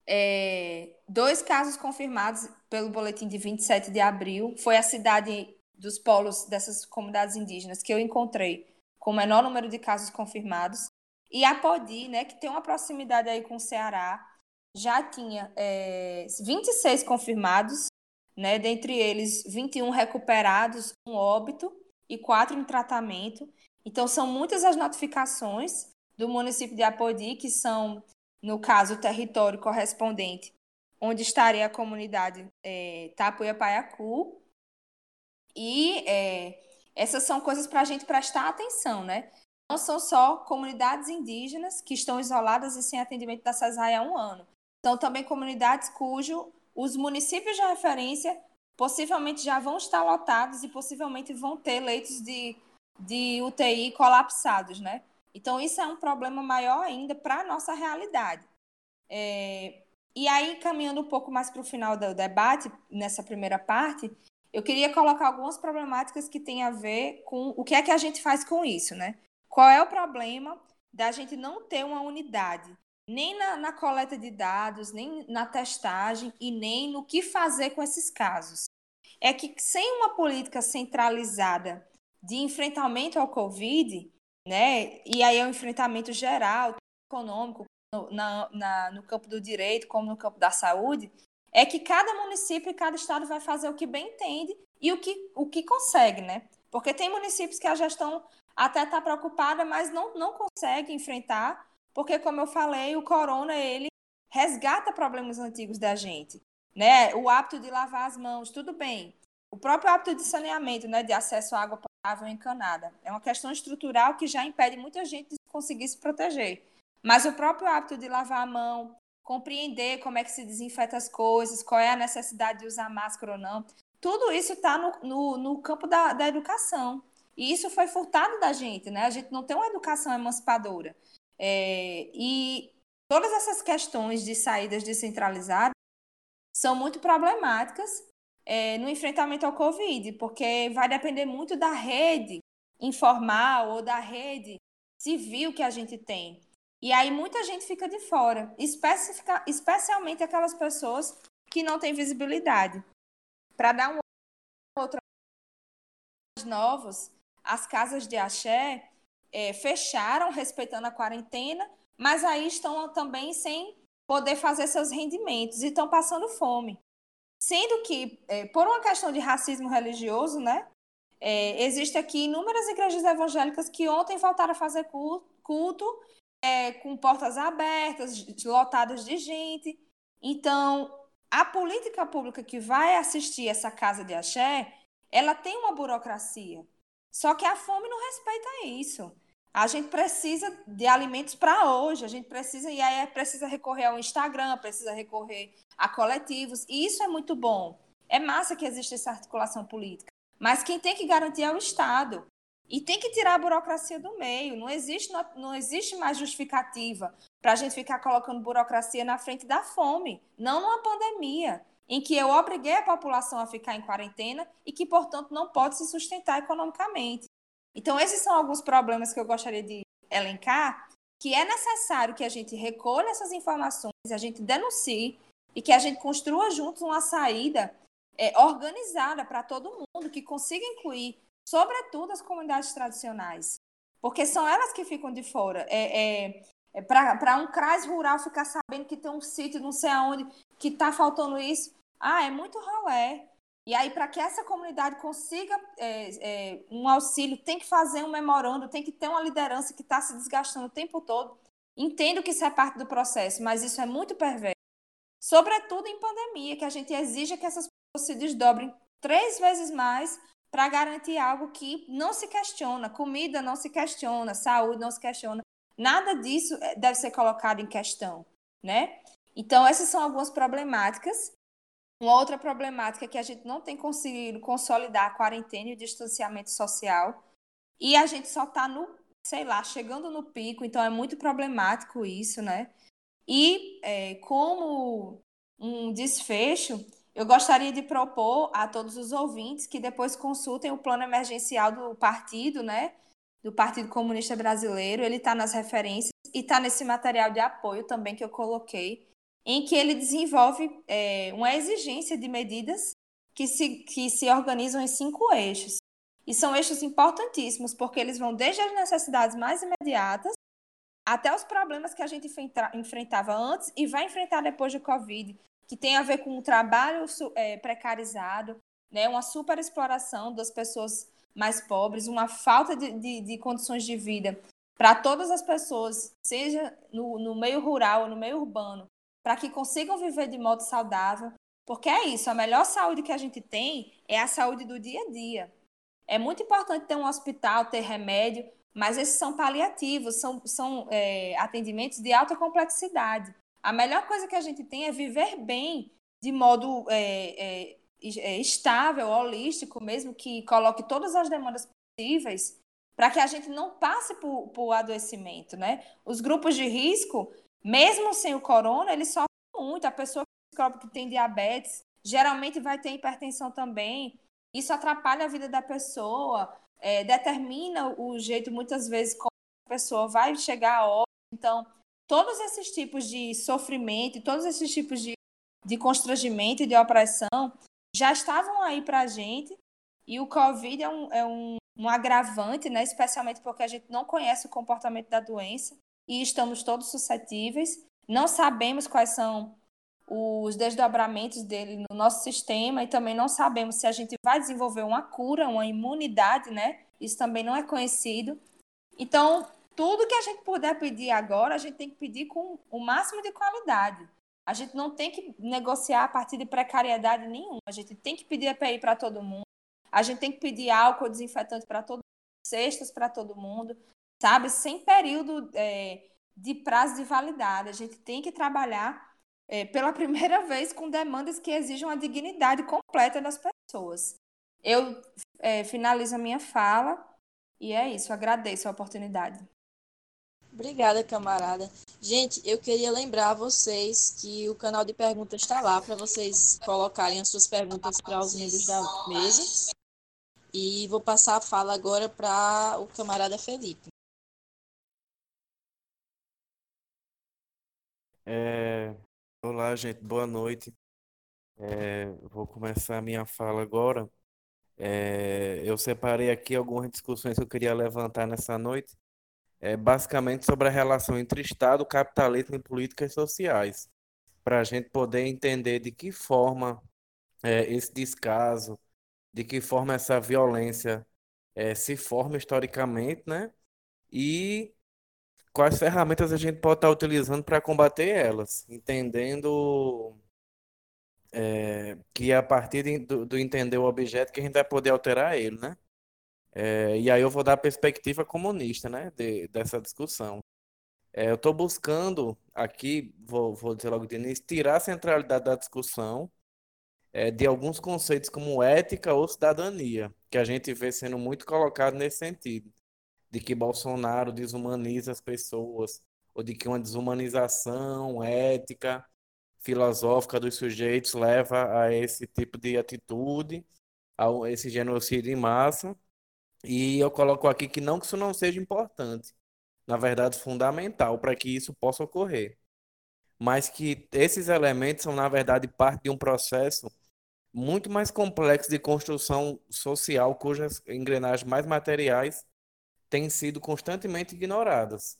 é, dois casos confirmados pelo boletim de 27 de abril. Foi a cidade dos polos dessas comunidades indígenas que eu encontrei com o menor número de casos confirmados. E a Podi, né, que tem uma proximidade aí com o Ceará, já tinha é, 26 confirmados né? Dentre eles, 21 recuperados, um óbito e quatro em tratamento. Então, são muitas as notificações do município de Apodi, que são, no caso, o território correspondente, onde estaria a comunidade é, Tapuia-Paiacu. E é, essas são coisas para a gente prestar atenção, né? Não são só comunidades indígenas que estão isoladas e sem atendimento da CESAI há um ano. São também comunidades cujo os municípios de referência possivelmente já vão estar lotados e possivelmente vão ter leitos de, de UTI colapsados, né? Então, isso é um problema maior ainda para a nossa realidade. É, e aí, caminhando um pouco mais para o final do debate, nessa primeira parte, eu queria colocar algumas problemáticas que têm a ver com o que é que a gente faz com isso, né? Qual é o problema da gente não ter uma unidade nem na, na, coleta de dados, nem na testagem e nem no que fazer com esses casos. É que sem uma política centralizada de enfrentamento ao Covid, né, e aí é um enfrentamento geral, econômico, no, na, na, no campo do direito, como no campo da saúde, é que cada município e cada estado vai fazer o que bem entende e o que, o que consegue, né? Porque tem municípios que a gestão até está preocupada, mas não, não consegue enfrentar porque como eu falei, o corona ele resgata problemas antigos da gente, né? O hábito de lavar as mãos, tudo bem. O próprio hábito de saneamento, né, de acesso à água potável encanada, é uma questão estrutural que já impede muita gente de conseguir se proteger. Mas o próprio hábito de lavar a mão, compreender como é que se desinfeta as coisas, qual é a necessidade de usar máscara ou não, tudo isso está no, no, no, campo da, da educação. E isso foi furtado da gente, né? A gente não tem uma educação emancipadora. É, e todas essas questões de saídas descentralizadas são muito problemáticas é, no enfrentamento ao Covid, porque vai depender muito da rede informal ou da rede civil que a gente tem. E aí muita gente fica de fora, especialmente aquelas pessoas que não têm visibilidade. Para dar um outro novos, as casas de axé é, fecharam respeitando a quarentena, mas aí estão também sem poder fazer seus rendimentos e estão passando fome. Sendo que, é, por uma questão de racismo religioso, né, é, existe aqui inúmeras igrejas evangélicas que ontem voltaram a fazer culto, é, com portas abertas, lotadas de gente. Então, a política pública que vai assistir essa casa de axé, ela tem uma burocracia. Só que a fome não respeita isso. A gente precisa de alimentos para hoje, a gente precisa, e aí é, precisa recorrer ao Instagram, precisa recorrer a coletivos, e isso é muito bom. É massa que existe essa articulação política. Mas quem tem que garantir é o Estado. E tem que tirar a burocracia do meio. Não existe, não, existe mais justificativa para a gente ficar colocando burocracia na frente da fome. Não numa pandemia, em que eu obriguei a população a ficar em quarentena e que, portanto, não pode se sustentar economicamente. Então, esses são alguns problemas que eu gostaria de elencar, que é necessário que a gente recolha essas informações, a gente denuncie e que a gente construa juntos uma saída é, organizada para todo mundo, que consiga incluir, sobretudo, as comunidades tradicionais. Porque são elas que ficam de fora. É, é, é para um CRAS rural ficar sabendo que tem um sítio não sei aonde, que está faltando isso. Ah, é muito ralé. E aí, para que essa comunidade consiga é, é, um auxílio, tem que fazer um memorando, tem que ter uma liderança que está se desgastando o tempo todo. Entendo que isso é parte do processo, mas isso é muito perverso. Sobretudo em pandemia, que a gente exige que essas pessoas se desdobrem três vezes mais para garantir algo que não se questiona. Comida não se questiona, saúde não se questiona. Nada disso é, deve ser colocado em questão, né? Então, essas são algumas problemáticas uma outra problemática é que a gente não tem conseguido consolidar a quarentena e o distanciamento social. E a gente só está no, sei lá, chegando no pico, então é muito problemático isso, né? E é, como um desfecho, eu gostaria de propor a todos os ouvintes que depois consultem o plano emergencial do partido, né? Do Partido Comunista Brasileiro. Ele está nas referências e está nesse material de apoio também que eu coloquei em que ele desenvolve é, uma exigência de medidas que se, que se organizam em cinco eixos. E são eixos importantíssimos, porque eles vão desde as necessidades mais imediatas até os problemas que a gente enfrentava antes e vai enfrentar depois do Covid, que tem a ver com o trabalho é, precarizado, né, uma superexploração das pessoas mais pobres, uma falta de, de, de condições de vida para todas as pessoas, seja no, no meio rural ou no meio urbano, para que consigam viver de modo saudável. Porque é isso, a melhor saúde que a gente tem é a saúde do dia a dia. É muito importante ter um hospital, ter remédio, mas esses são paliativos, são, são é, atendimentos de alta complexidade. A melhor coisa que a gente tem é viver bem, de modo é, é, é estável, holístico mesmo, que coloque todas as demandas possíveis para que a gente não passe por, por adoecimento, né? Os grupos de risco, mesmo sem o corona, eles sofrem muito. A pessoa que tem diabetes geralmente vai ter hipertensão também. Isso atrapalha a vida da pessoa, é, determina o jeito, muitas vezes, como a pessoa vai chegar a óbito. Então, todos esses tipos de sofrimento, todos esses tipos de, de constrangimento e de opressão já estavam aí para a gente. E o Covid é um, é um, um agravante, né? especialmente porque a gente não conhece o comportamento da doença e estamos todos suscetíveis. Não sabemos quais são os desdobramentos dele no nosso sistema e também não sabemos se a gente vai desenvolver uma cura, uma imunidade, né? Isso também não é conhecido. Então, tudo que a gente puder pedir agora, a gente tem que pedir com o máximo de qualidade. A gente não tem que negociar a partir de precariedade nenhuma. A gente tem que pedir EPI para todo mundo. A gente tem que pedir álcool desinfetante para todo mundo, cestas para todo mundo sabe? Sem período é, de prazo de validade. A gente tem que trabalhar é, pela primeira vez com demandas que exijam a dignidade completa das pessoas. Eu é, finalizo a minha fala e é isso. Agradeço a oportunidade. Obrigada, camarada. Gente, eu queria lembrar vocês que o canal de perguntas está lá para vocês colocarem as suas perguntas para os membros da mesa. E vou passar a fala agora para o camarada Felipe. É, olá, gente, boa noite. É, vou começar a minha fala agora. É, eu separei aqui algumas discussões que eu queria levantar nessa noite, é, basicamente sobre a relação entre Estado, capitalismo e políticas sociais, para a gente poder entender de que forma é, esse descaso, de que forma essa violência é, se forma historicamente, né? E quais ferramentas a gente pode estar utilizando para combater elas, entendendo é, que a partir do, do, entender o objeto que a gente vai poder alterar ele, né? É, e aí eu vou dar a perspectiva comunista, né, de, dessa discussão. É, eu estou buscando aqui, vou, vou dizer logo de início, tirar a centralidade da discussão é, de alguns conceitos como ética ou cidadania, que a gente vê sendo muito colocado nesse sentido, de que Bolsonaro desumaniza as pessoas, ou de que uma desumanização ética, filosófica dos sujeitos leva a esse tipo de atitude, a esse genocídio em massa. E eu coloco aqui que não que isso não seja importante, na verdade fundamental para que isso possa ocorrer, mas que esses elementos são na verdade parte de um processo muito mais complexo de construção social cujas engrenagens mais materiais têm sido constantemente ignoradas,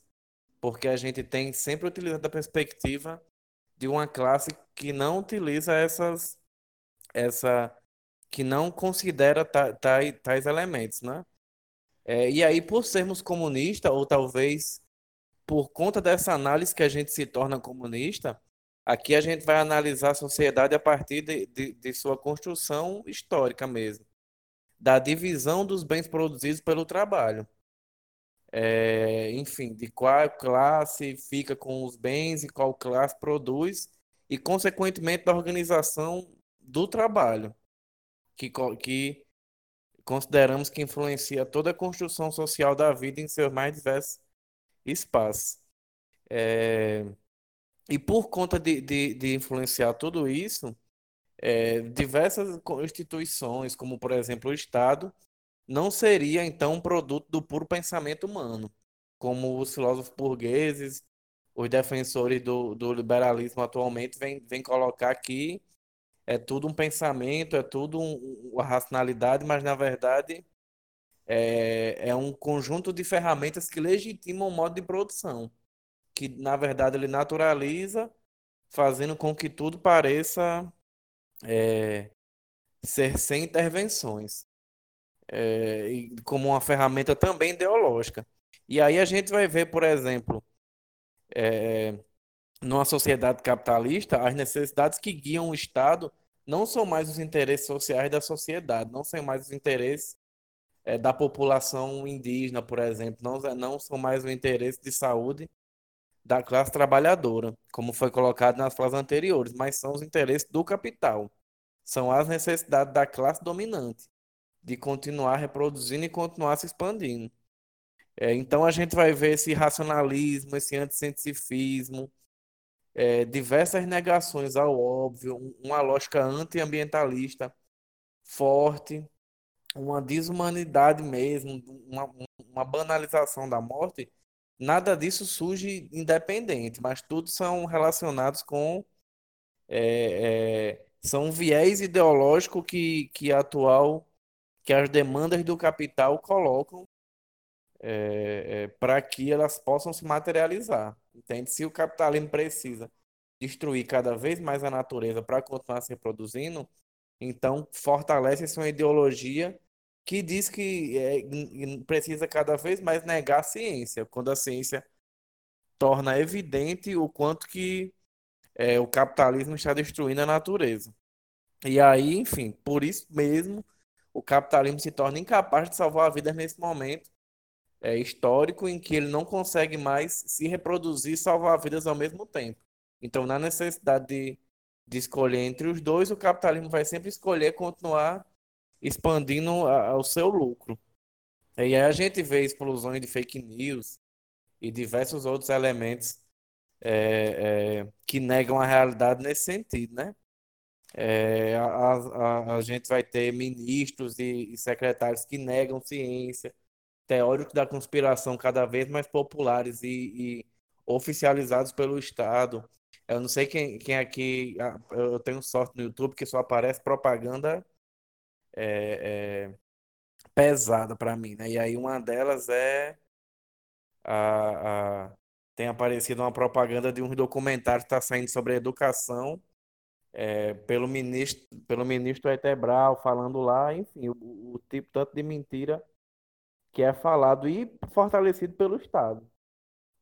porque a gente tem sempre utilizado a perspectiva de uma classe que não utiliza essas essa que não considera tais, tais elementos, né? É, e aí, por sermos comunistas, ou talvez por conta dessa análise que a gente se torna comunista, aqui a gente vai analisar a sociedade a partir de, de, de sua construção histórica mesmo, da divisão dos bens produzidos pelo trabalho. É, enfim, de qual classe fica com os bens e qual classe produz, e, consequentemente, da organização do trabalho, que, que consideramos que influencia toda a construção social da vida em seus mais diversos espaços. É, e por conta de, de, de, influenciar tudo isso, é, diversas instituições, como por exemplo o Estado, não seria então um produto do puro pensamento humano, como os filósofos burgueses, os defensores do, do liberalismo atualmente vêm vem colocar aqui é tudo um pensamento, é tudo um, uma racionalidade, mas na verdade é, é um conjunto de ferramentas que legitimam o modo de produção, que na verdade ele naturaliza, fazendo com que tudo pareça é, ser sem intervenções, é, e como uma ferramenta também ideológica. E aí a gente vai ver, por exemplo, é, numa sociedade capitalista, as necessidades que guiam o Estado não são mais os interesses sociais da sociedade, não são mais os interesses é, da população indígena, por exemplo, não, não são mais o interesse de saúde da classe trabalhadora, como foi colocado nas falas anteriores, mas são os interesses do capital. São as necessidades da classe dominante de continuar reproduzindo e continuar se expandindo. É, então a gente vai ver esse racionalismo, esse anticientifismo, é, diversas negações ao óbvio, uma lógica antiambientalista forte, uma desumanidade mesmo, uma, uma banalização da morte, nada disso surge independente, mas tudo são relacionados com é, é, são um viés ideológico que, que atual que as demandas do capital colocam é, é, para que elas possam se materializar. Entende? Se o capitalismo precisa destruir cada vez mais a natureza para continuar se reproduzindo, então fortalece-se uma ideologia que diz que é, precisa cada vez mais negar a ciência, quando a ciência torna evidente o quanto que é, o capitalismo está destruindo a natureza. E aí, enfim, por isso mesmo, o capitalismo se torna incapaz de salvar a vida nesse momento é, histórico em que ele não consegue mais se reproduzir e salvar vidas ao mesmo tempo. Então, na necessidade de, de escolher entre os dois, o capitalismo vai sempre escolher continuar expandindo a, o seu lucro. E aí a gente vê explosões de fake news e diversos outros elementos é, é, que negam a realidade nesse sentido, né? É, a, a, a, gente vai ter ministros e, e secretários que negam ciência, teóricos da conspiração cada vez mais populares e, e oficializados pelo Estado. Eu não sei quem, quem aqui. Ah, eu tenho sorte no YouTube que só aparece propaganda é, é, pesada para mim, né? E aí uma delas é. A, a, tem aparecido uma propaganda de um documentário que está saindo sobre educação é, pelo ministro pelo ministro Etebral falando lá, enfim, o, o tipo tanto de mentira que é falado e fortalecido pelo Estado.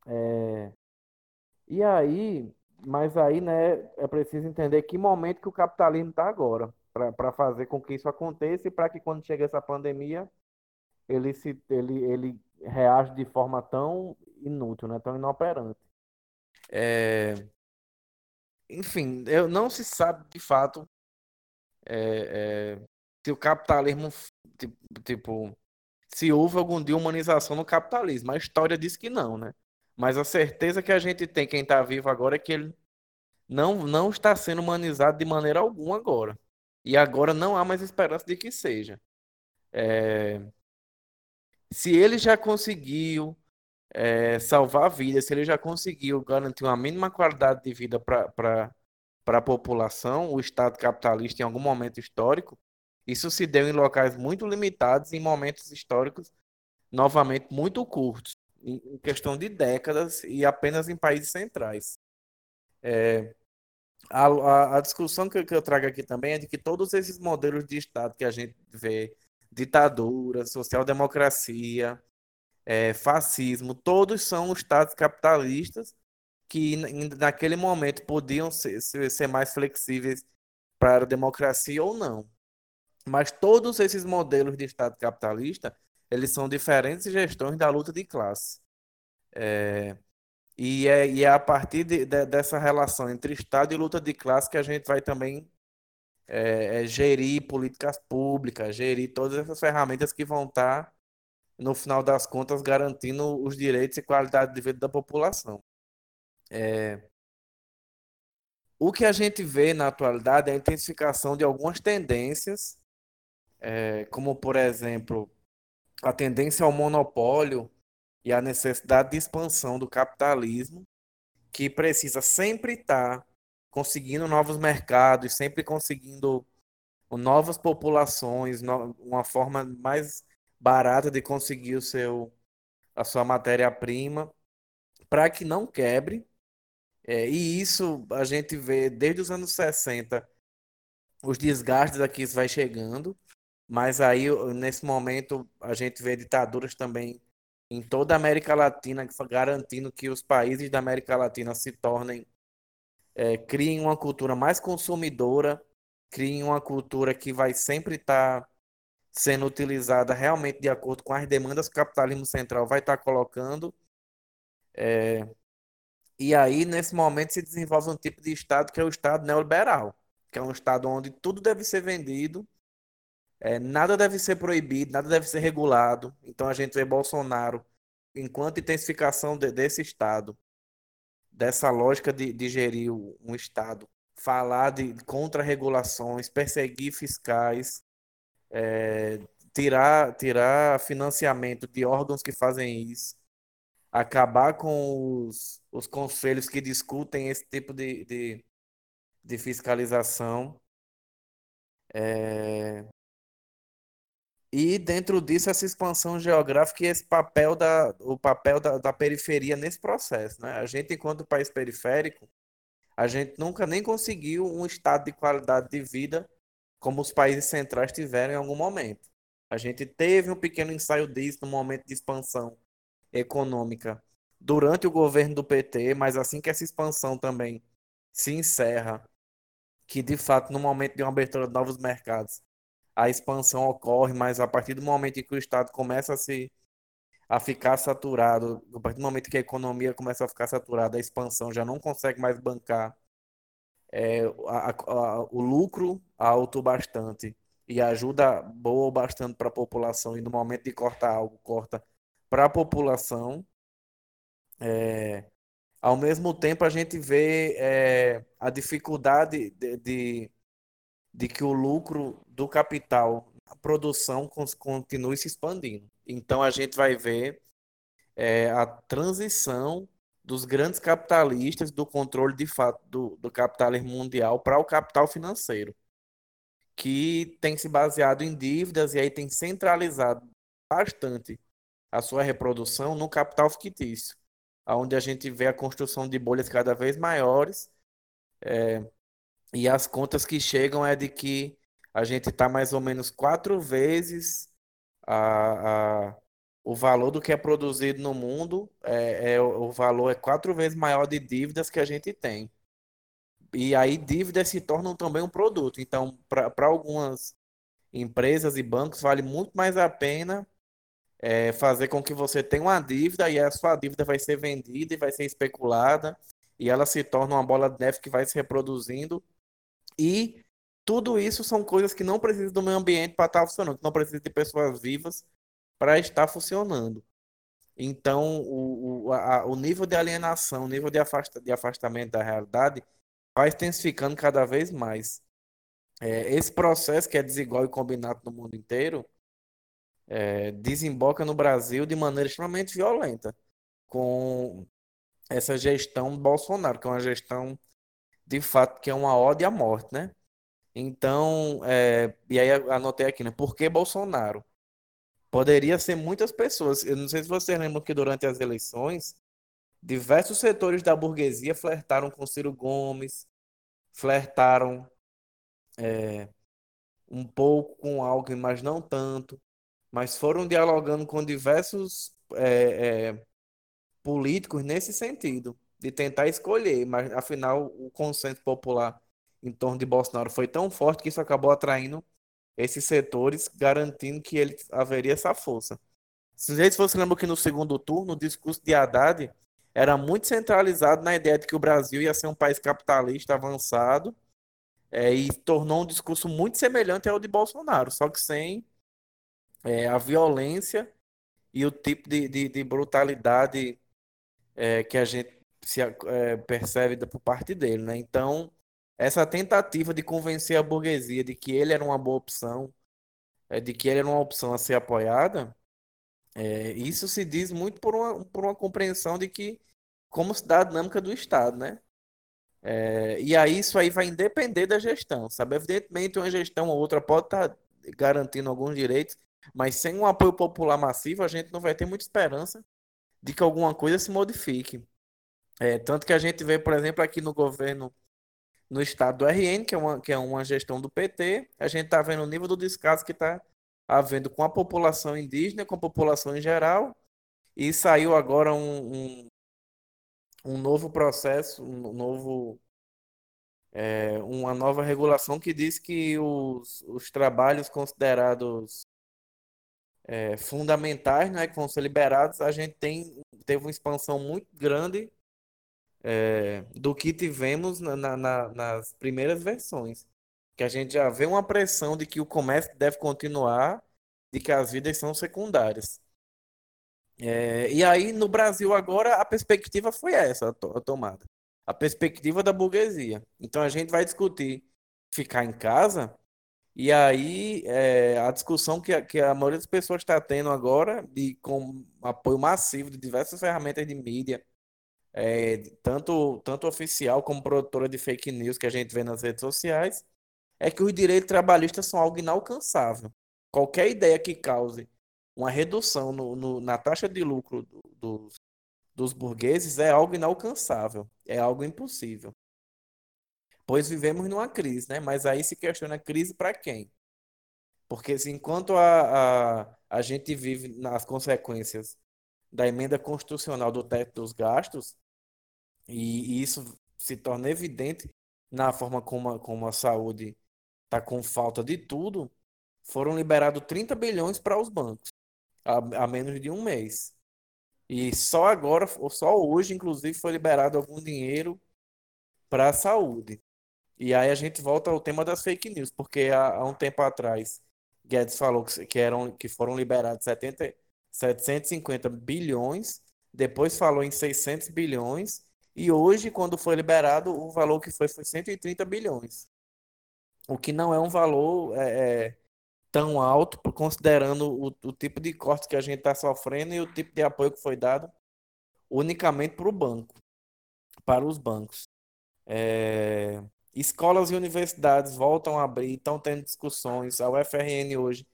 É... E aí, mas aí, né, é preciso entender que momento que o capitalismo está agora, para fazer com que isso aconteça e para que quando chegue essa pandemia, ele se ele, ele reage de forma tão inútil, né? Tão inoperante. É... Enfim, eu, não se sabe de fato é, é, se o capitalismo, tipo, tipo, se houve algum dia humanização no capitalismo. A história diz que não, né? Mas a certeza que a gente tem, quem está vivo agora, é que ele não, não está sendo humanizado de maneira alguma agora. E agora não há mais esperança de que seja. É... Se ele já conseguiu é, salvar vidas, se ele já conseguiu garantir uma mínima qualidade de vida para a população, o Estado capitalista em algum momento histórico, isso se deu em locais muito limitados, em momentos históricos, novamente, muito curtos, em questão de décadas e apenas em países centrais. É, a, a, a, discussão que, que eu trago aqui também é de que todos esses modelos de Estado que a gente vê, ditadura, social-democracia, é, fascismo, todos são estados capitalistas que naquele momento podiam ser, ser mais flexíveis para a democracia ou não. Mas todos esses modelos de Estado capitalista, eles são diferentes gestões da luta de classe. É, e, é, e é a partir de, de, dessa relação entre Estado e luta de classe que a gente vai também é, é, gerir políticas públicas, gerir todas essas ferramentas que vão estar, no final das contas, garantindo os direitos e qualidade de vida da população. É, o que a gente vê na atualidade é a intensificação de algumas tendências é, como, por exemplo, a tendência ao monopólio e a necessidade de expansão do capitalismo, que precisa sempre estar conseguindo novos mercados, sempre conseguindo novas populações, uma forma mais barata de conseguir o seu, a sua matéria-prima, para que não quebre. É, e isso a gente vê desde os anos 60, os desgastes aqui isso vai chegando. Mas aí, nesse momento, a gente vê ditaduras também em toda a América Latina, garantindo que os países da América Latina se tornem, é, criem uma cultura mais consumidora, criem uma cultura que vai sempre estar tá sendo utilizada realmente de acordo com as demandas que o capitalismo central vai estar tá colocando. É, e aí, nesse momento, se desenvolve um tipo de Estado que é o Estado neoliberal, que é um Estado onde tudo deve ser vendido é, nada deve ser proibido, nada deve ser regulado. Então a gente vê Bolsonaro, enquanto intensificação de, desse Estado, dessa lógica de, de gerir um Estado, falar de contra-regulações, perseguir fiscais, é, tirar, tirar financiamento de órgãos que fazem isso, acabar com os, os conselhos que discutem esse tipo de, de, de fiscalização. É, e dentro disso, essa expansão geográfica e esse papel da, o papel da, da periferia nesse processo. Né? A gente, enquanto país periférico, a gente nunca nem conseguiu um estado de qualidade de vida como os países centrais tiveram em algum momento. A gente teve um pequeno ensaio disso no momento de expansão econômica durante o governo do PT, mas assim que essa expansão também se encerra, que de fato no momento de uma abertura de novos mercados, a expansão ocorre, mas a partir do momento em que o Estado começa a se a ficar saturado, a partir do momento que a economia começa a ficar saturada, a expansão já não consegue mais bancar é, a, a, o lucro alto bastante e ajuda boa bastante para a população, e no momento de cortar algo, corta para a população. É, ao mesmo tempo, a gente vê é, a dificuldade de, de, de que o lucro do capital, a produção continue se expandindo. Então a gente vai ver é, a transição dos grandes capitalistas do controle de fato do, do capitalismo mundial para o capital financeiro, que tem se baseado em dívidas e aí tem centralizado bastante a sua reprodução no capital fictício, onde a gente vê a construção de bolhas cada vez maiores é, e as contas que chegam é de que a gente está mais ou menos quatro vezes a, a, o valor do que é produzido no mundo, é, é, o valor é quatro vezes maior de dívidas que a gente tem. E aí dívidas se tornam também um produto. Então, para algumas empresas e bancos, vale muito mais a pena é, fazer com que você tenha uma dívida e a sua dívida vai ser vendida e vai ser especulada e ela se torna uma bola de neve que vai se reproduzindo. E tudo isso são coisas que não precisam do meio ambiente para estar funcionando, que não precisam de pessoas vivas para estar funcionando. Então, o, o, a, o nível de alienação, o nível de, afasta, de afastamento da realidade vai intensificando cada vez mais. É, esse processo que é desigual e combinado no mundo inteiro é, desemboca no Brasil de maneira extremamente violenta, com essa gestão Bolsonaro, que é uma gestão de fato que é uma ode à morte, né? Então, é, e aí anotei aqui, né? Por que Bolsonaro? Poderia ser muitas pessoas. Eu não sei se vocês lembram que durante as eleições, diversos setores da burguesia flertaram com Ciro Gomes, flertaram é, um pouco com Alckmin, mas não tanto. Mas foram dialogando com diversos é, é, políticos nesse sentido, de tentar escolher, mas afinal o consenso popular em torno de Bolsonaro foi tão forte que isso acabou atraindo esses setores, garantindo que ele haveria essa força. Se você lembra que no segundo turno o discurso de Haddad era muito centralizado na ideia de que o Brasil ia ser um país capitalista avançado é, e tornou um discurso muito semelhante ao de Bolsonaro, só que sem é, a violência e o tipo de, de, de brutalidade é, que a gente se, é, percebe por parte dele, né? Então, essa tentativa de convencer a burguesia de que ele era uma boa opção, é, de que ele era uma opção a ser apoiada, é, isso se diz muito por uma, por uma compreensão de que como se dá a dinâmica do Estado, né? É, e aí isso aí vai depender da gestão, sabe? Evidentemente, uma gestão ou outra pode estar tá garantindo alguns direitos, mas sem um apoio popular massivo, a gente não vai ter muita esperança de que alguma coisa se modifique. É, tanto que a gente vê, por exemplo, aqui no governo no estado do RN, que é uma, que é uma gestão do PT, a gente está vendo o nível do descaso que está havendo com a população indígena, com a população em geral, e saiu agora um, um, um novo processo, um novo, é, uma nova regulação que diz que os, os trabalhos considerados é, fundamentais, né, que vão ser liberados, a gente tem, teve uma expansão muito grande é, do que tivemos na, na, nas primeiras versões. Que a gente já vê uma pressão de que o comércio deve continuar, de que as vidas são secundárias. É, e aí, no Brasil, agora, a perspectiva foi essa, a tomada. A perspectiva da burguesia. Então, a gente vai discutir ficar em casa, e aí é, a discussão que a, que a maioria das pessoas está tendo agora, de, com apoio massivo de diversas ferramentas de mídia, é, tanto, tanto oficial como produtora de fake news que a gente vê nas redes sociais, é que os direitos trabalhistas são algo inalcançável. Qualquer ideia que cause uma redução no, no, na taxa de lucro do, dos, dos burgueses é algo inalcançável, é algo impossível. Pois vivemos numa crise, né? Mas aí se questiona crise para quem? Porque se enquanto a, a, a gente vive nas consequências da emenda constitucional do teto dos gastos, e, isso se torna evidente na forma como a, como a saúde está com falta de tudo. Foram liberados 30 bilhões para os bancos a, a menos de um mês. E só agora, ou só hoje, inclusive, foi liberado algum dinheiro para a saúde. E aí a gente volta ao tema das fake news, porque há, há um tempo atrás Guedes falou que, que, eram, que foram liberados 70, 750 bilhões, depois falou em 600 bilhões, e hoje, quando foi liberado, o valor que foi foi 130 bilhões. O que não é um valor é, é, tão alto, considerando o, o tipo de corte que a gente está sofrendo e o tipo de apoio que foi dado unicamente para o banco, para os bancos. É, escolas e universidades voltam a abrir, estão tendo discussões. A UFRN hoje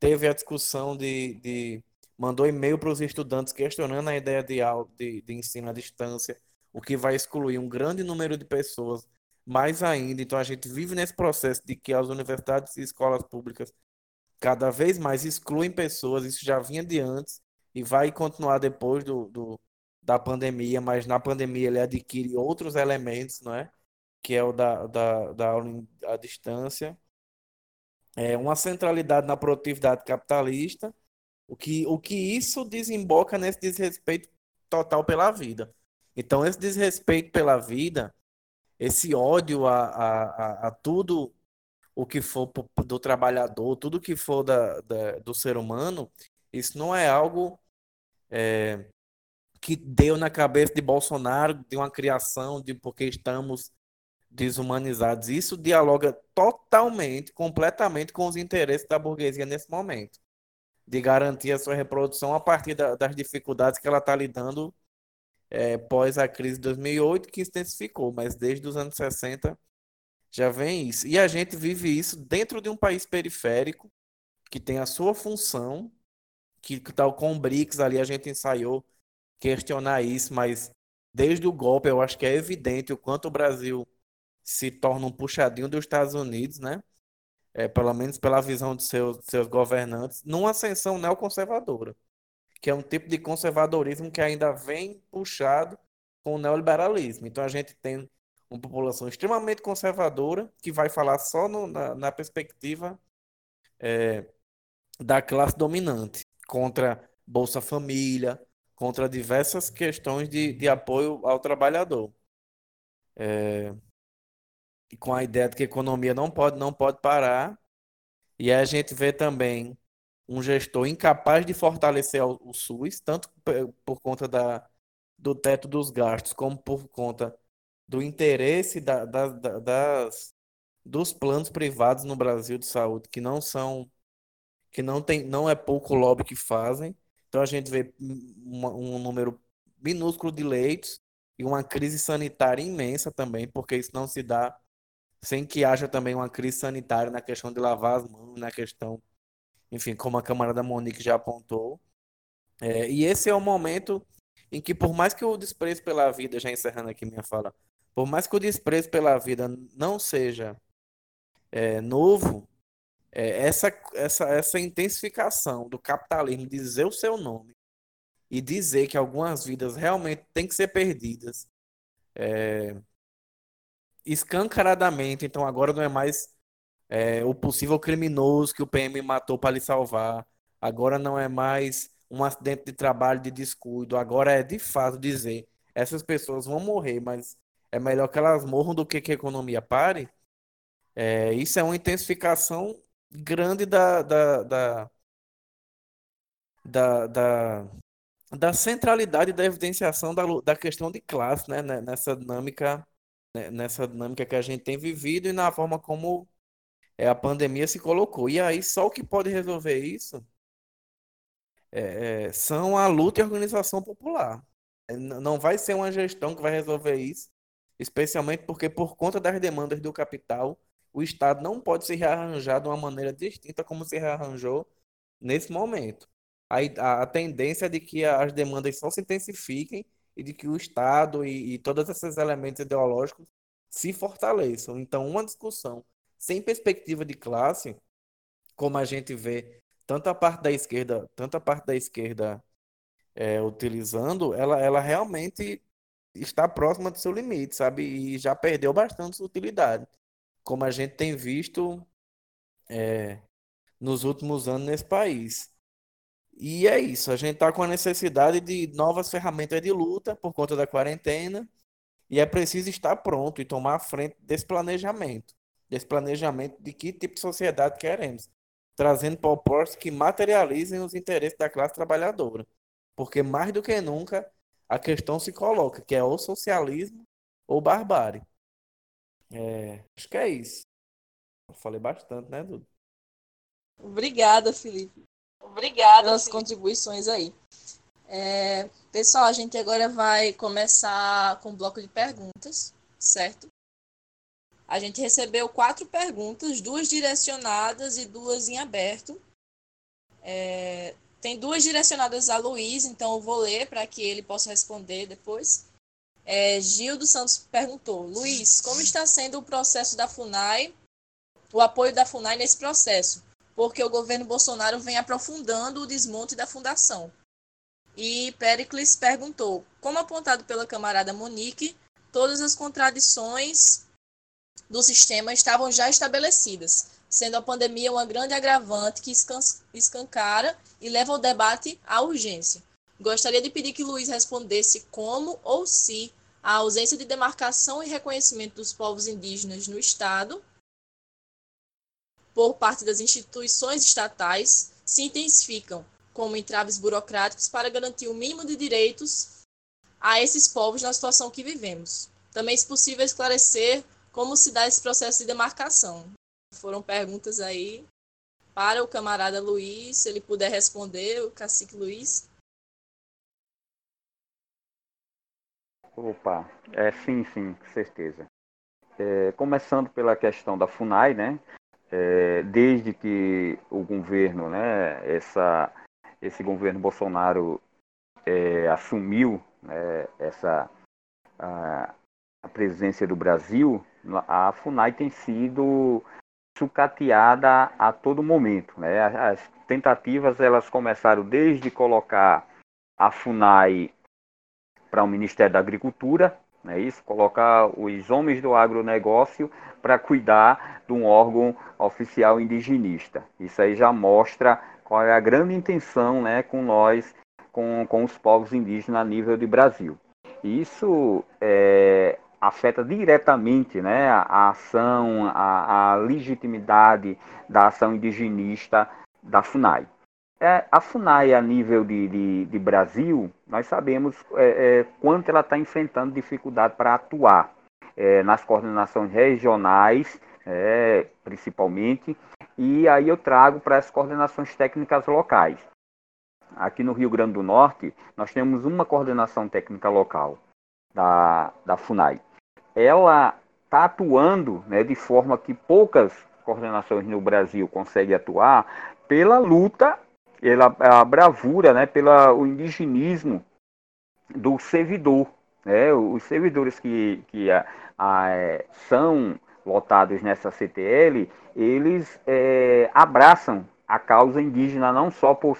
teve a discussão de, de mandou e-mail para os estudantes questionando a ideia de, de, de ensino à distância o que vai excluir um grande número de pessoas mais ainda. Então a gente vive nesse processo de que as universidades e escolas públicas cada vez mais excluem pessoas, isso já vinha de antes e vai continuar depois do, do da pandemia, mas na pandemia ele adquire outros elementos, não é? Que é o da, da, da aula à distância. É uma centralidade na produtividade capitalista, O que, o que isso desemboca nesse desrespeito total pela vida. Então, esse desrespeito pela vida, esse ódio a, a, a, tudo o que for do trabalhador, tudo que for da, da, do ser humano, isso não é algo é, que deu na cabeça de Bolsonaro, de uma criação, de porque estamos desumanizados. Isso dialoga totalmente, completamente com os interesses da burguesia nesse momento, de garantir a sua reprodução a partir da, das dificuldades que ela está lidando é, pós a crise de 2008, que intensificou, mas desde os anos 60 já vem isso. E a gente vive isso dentro de um país periférico, que tem a sua função, que tal com o BRICS ali a gente ensaiou questionar isso, mas desde o golpe eu acho que é evidente o quanto o Brasil se torna um puxadinho dos Estados Unidos, né? É, pelo menos pela visão de seus, seus governantes, numa ascensão neoconservadora, que é um tipo de conservadorismo que ainda vem puxado com o neoliberalismo. Então a gente tem uma população extremamente conservadora que vai falar só no, na, na, perspectiva é, da classe dominante contra Bolsa Família, contra diversas questões de, de apoio ao trabalhador. É, e com a ideia de que a economia não pode, não pode parar. E a gente vê também um gestor incapaz de fortalecer o, SUS, tanto por conta da, do teto dos gastos, como por conta do interesse da, da, da, das, dos planos privados no Brasil de saúde, que não são, que não tem, não é pouco lobby que fazem. Então a gente vê um número minúsculo de leitos e uma crise sanitária imensa também, porque isso não se dá sem que haja também uma crise sanitária na questão de lavar as mãos, na questão, enfim, como a camarada Monique já apontou. É, e esse é o momento em que, por mais que o desprezo pela vida, já encerrando aqui minha fala, por mais que o desprezo pela vida não seja é, novo, é, essa, essa, essa intensificação do capitalismo, dizer o seu nome e dizer que algumas vidas realmente têm que ser perdidas, é, escancaradamente, então agora não é mais é, o possível criminoso que o PM matou para lhe salvar, agora não é mais um acidente de trabalho de descuido, agora é de fato dizer essas pessoas vão morrer, mas é melhor que elas morram do que que a economia pare. É, isso é uma intensificação grande da, da, da, da, da, da centralidade da evidenciação da, da questão de classe né, nessa dinâmica né, nessa dinâmica que a gente tem vivido e na forma como é, a pandemia se colocou. E aí, só o que pode resolver isso é, é, são a luta e a organização popular. É, não vai ser uma gestão que vai resolver isso, especialmente porque, por conta das demandas do capital, o Estado não pode se rearranjar de uma maneira distinta como se rearranjou nesse momento. A, a tendência é de que as demandas só se intensifiquem e de que o Estado e, e todos esses elementos ideológicos se fortaleçam. Então, uma discussão sem perspectiva de classe, como a gente vê tanto a parte da esquerda, tanto a parte da esquerda é, utilizando, ela, ela realmente está próxima do seu limite, sabe? E já perdeu bastante sua utilidade, como a gente tem visto é, nos últimos anos nesse país. E é isso, a gente está com a necessidade de novas ferramentas de luta por conta da quarentena e é preciso estar pronto e tomar a frente desse planejamento, desse planejamento de que tipo de sociedade queremos, trazendo propostas que materializem os interesses da classe trabalhadora. Porque mais do que nunca a questão se coloca, que é ou socialismo ou barbárie. É, acho que é isso. Eu falei bastante, né, Dudu? Obrigada, Felipe. Obrigada pelas contribuições aí. É, pessoal, a gente agora vai começar com o um bloco de perguntas, certo? A gente recebeu quatro perguntas, duas direcionadas e duas em aberto. É, tem duas direcionadas a Luiz, então eu vou ler para que ele possa responder depois. É, Gil dos Santos perguntou: Luiz, como está sendo o processo da FUNAI, o apoio da FUNAI nesse processo? porque o governo Bolsonaro vem aprofundando o desmonte da fundação. E Pericles perguntou: como apontado pela camarada Monique, todas as contradições do sistema estavam já estabelecidas, sendo a pandemia uma grande agravante que escancara e leva o debate à urgência. Gostaria de pedir que Luiz respondesse como ou se a ausência de demarcação e reconhecimento dos povos indígenas no Estado por parte das instituições estatais se intensificam como entraves burocráticos para garantir o mínimo de direitos a esses povos na situação que vivemos. Também, se possível, esclarecer como se dá esse processo de demarcação. Foram perguntas aí para o camarada Luiz, se ele puder responder, o cacique Luiz. Opa, é sim, sim, certeza. É, começando pela questão da FUNAI, né? É, desde que o governo, né, essa, esse governo Bolsonaro é, assumiu né, essa a, a presidência do Brasil, a FUNAI tem sido sucateada a todo momento. Né? As tentativas elas começaram desde colocar a FUNAI para o Ministério da Agricultura, né? isso, colocar os homens do agronegócio para cuidar de um órgão oficial indigenista. Isso aí já mostra qual é a grande intenção né, com nós, com, com os povos indígenas a nível de Brasil. Isso é, afeta diretamente né, a ação, a, a, legitimidade da ação indigenista da FUNAI. É, a FUNAI, a nível de, de, de Brasil, nós sabemos é, é, quanto ela está enfrentando dificuldade para atuar é, nas coordenações regionais, é, principalmente, e aí eu trago para as coordenações técnicas locais. Aqui no Rio Grande do Norte, nós temos uma coordenação técnica local da, da FUNAI ela está atuando né, de forma que poucas coordenações no Brasil conseguem atuar pela luta, pela a bravura, né, pelo indigenismo do servidor. Né, os servidores que, que a, a, é, são lotados nessa CTL, eles é, abraçam a causa indígena não só por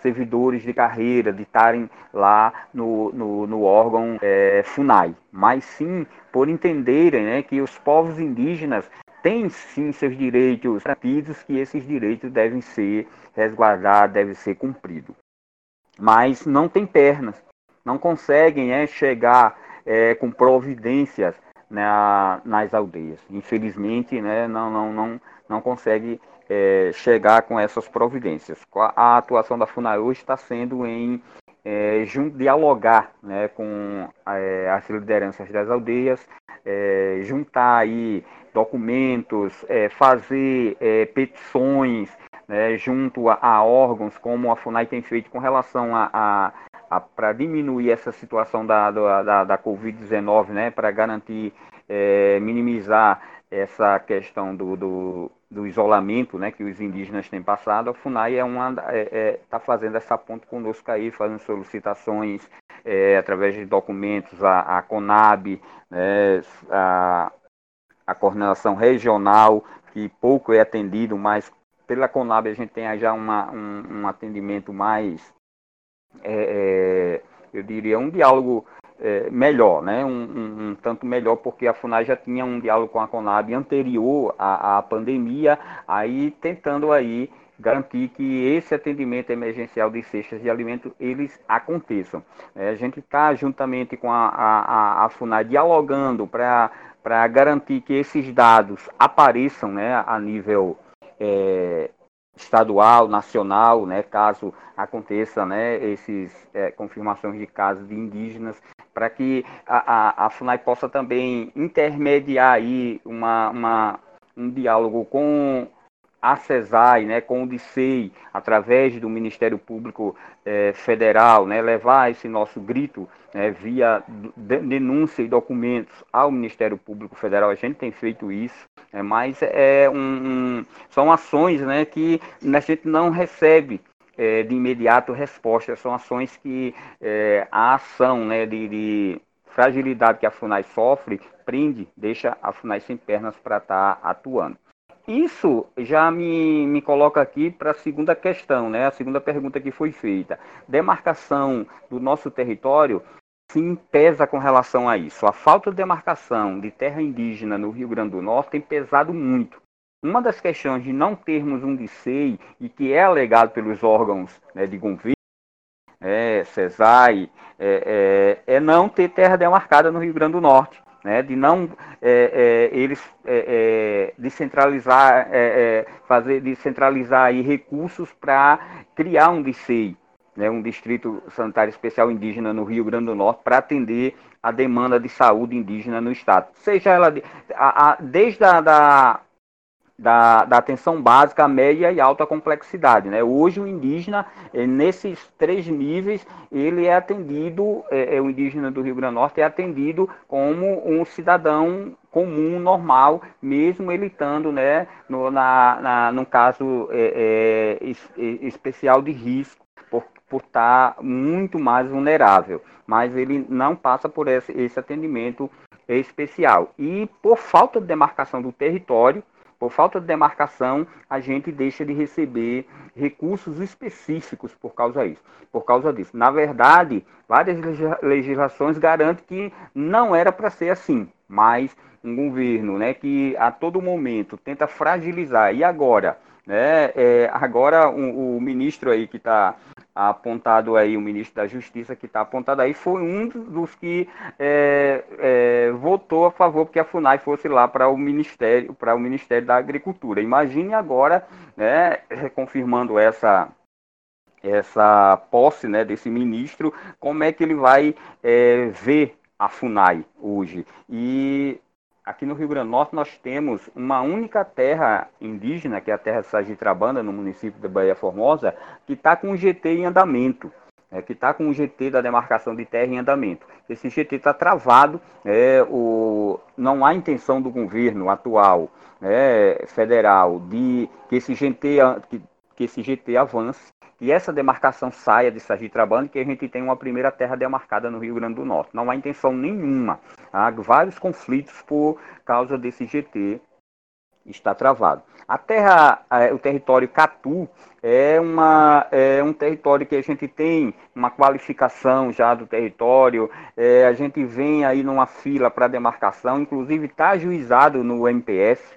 servidores de carreira, de estarem lá no, no, no órgão é, FUNAI, mas sim por entenderem né, que os povos indígenas têm sim seus direitos garantidos, que esses direitos devem ser resguardados, devem ser cumpridos. Mas não tem pernas, não conseguem é, chegar é, com providências né, nas aldeias. Infelizmente, né, não, não, não, não consegue é, chegar com essas providências. A atuação da FUNAI hoje está sendo em é, dialogar né, com é, as lideranças das aldeias, é, juntar aí documentos, é, fazer é, petições né, junto a, a, órgãos, como a FUNAI tem feito com relação a, a, para diminuir essa situação da, da, da Covid-19, né, para garantir, minimizar essa questão do, do do isolamento né, que os indígenas têm passado, a FUNAI é está é, é, tá fazendo essa ponte conosco aí, fazendo solicitações é, através de documentos, a CONAB, né, a, a coordenação regional, que pouco é atendido, mas pela CONAB a gente tem já uma, um, um atendimento mais, é, é, eu diria, um diálogo é, melhor, né? Um, um, um, tanto melhor, porque a FUNAI já tinha um diálogo com a CONAB anterior à, à pandemia, aí tentando aí garantir que esse atendimento emergencial de cestas de alimento eles aconteçam. É, a gente está juntamente com a, a, a FUNAI dialogando para garantir que esses dados apareçam né, a nível é, estadual, nacional, né, caso aconteça né, esses é, confirmações de casos de indígenas para que a, a, a, FUNAI possa também intermediar aí uma, uma, um diálogo com a CESAI, né, com o DICEI, através do Ministério Público eh, Federal, né, levar esse nosso grito né, via denúncia e documentos ao Ministério Público Federal. A gente tem feito isso, né, mas é um, um, são ações né, que a gente não recebe é, de imediato resposta. São ações que é, a ação né, de, de, fragilidade que a FUNAI sofre prende, deixa a FUNAI sem pernas para estar tá atuando. Isso já me, me coloca aqui para a segunda questão, né? a segunda pergunta que foi feita. Demarcação do nosso território sim pesa com relação a isso. A falta de demarcação de terra indígena no Rio Grande do Norte tem pesado muito. uma das questões de não termos um DCEI e que é alegado pelos órgãos né, de governo, é, CESAI, é, é, é, não ter terra demarcada no Rio Grande do Norte, né, de não é, é, eles é, descentralizar, fazer descentralizar aí recursos para criar um DCEI, né, um Distrito Sanitário Especial Indígena no Rio Grande do Norte, para atender a demanda de saúde indígena no estado. Seja ela de, a, a, desde a da, da, da, atenção básica, média e alta complexidade. Né? Hoje o indígena, eh, nesses três níveis, ele é atendido, é, o indígena do Rio Grande do Norte é atendido como um cidadão comum, normal, mesmo ele estando né, no, na, na, caso é, é, especial de risco, por, por estar tá muito mais vulnerável. Mas ele não passa por esse, esse atendimento especial. E por falta de demarcação do território, por falta de demarcação, a gente deixa de receber recursos específicos por causa disso. Por causa disso. Na verdade, várias legislações garantem que não era para ser assim, mas um governo, né, que a todo momento tenta fragilizar e agora, né, é, agora o, o ministro aí que está apontado aí, o ministro da Justiça que está apontado aí, foi um dos que é, é, votou a favor que a FUNAI fosse lá para o Ministério, para o Ministério da Agricultura. Imagine agora, né, confirmando essa essa posse né, desse ministro, como é que ele vai é, ver a FUNAI hoje. E aqui no Rio Grande do Norte nós temos uma única terra indígena, que é a terra Sagitrabanda, no município da Bahia Formosa, que está com o GT em andamento. É, que está com o GT da demarcação de terra em andamento. Esse GT está travado, é, o, não há intenção do governo atual é, federal de que esse GT, que, que esse GT avance que essa demarcação saia de Sergipe-Trabando, que a gente tem uma primeira terra demarcada no Rio Grande do Norte. Não há intenção nenhuma. Há vários conflitos por causa desse GT está travado. A terra, o território Catu é, uma, é um território que a gente tem uma qualificação já do território, é, a gente vem aí numa fila para demarcação, inclusive está ajuizado no MPS,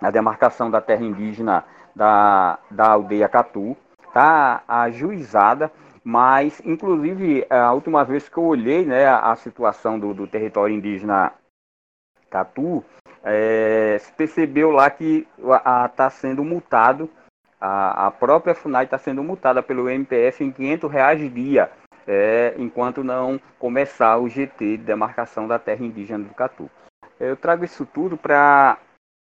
a demarcação da terra indígena da, da aldeia Catu. Está ajuizada, mas inclusive a última vez que eu olhei né, a, situação do, do território indígena Catu, é, se percebeu lá que está sendo multado, a, a própria FUNAI está sendo multada pelo MPF em 500 reais dia, é, enquanto não começar o GT de demarcação da terra indígena do Catu. Eu trago isso tudo para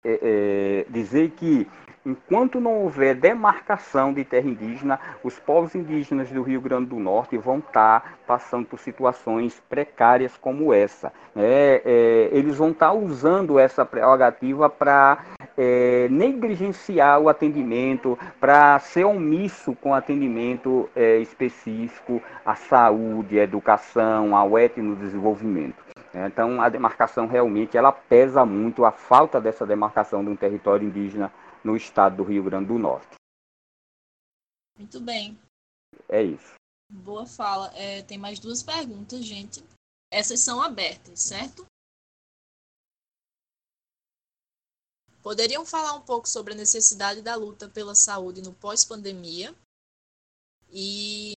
é, é, dizer que enquanto não houver demarcação de terra indígena, os povos indígenas do Rio Grande do Norte vão estar passando por situações precárias como essa. É, é, eles vão estar usando essa prerrogativa para é, negligenciar o atendimento, para ser omisso com atendimento é, específico à saúde, à educação, ao etnodesenvolvimento. Então, a demarcação realmente ela pesa muito, a falta dessa demarcação de um território indígena no estado do Rio Grande do Norte. Muito bem. É isso. Boa fala. É, tem mais duas perguntas, gente. Essas são abertas, certo? Poderiam falar um pouco sobre a necessidade da luta pela saúde no pós-pandemia? E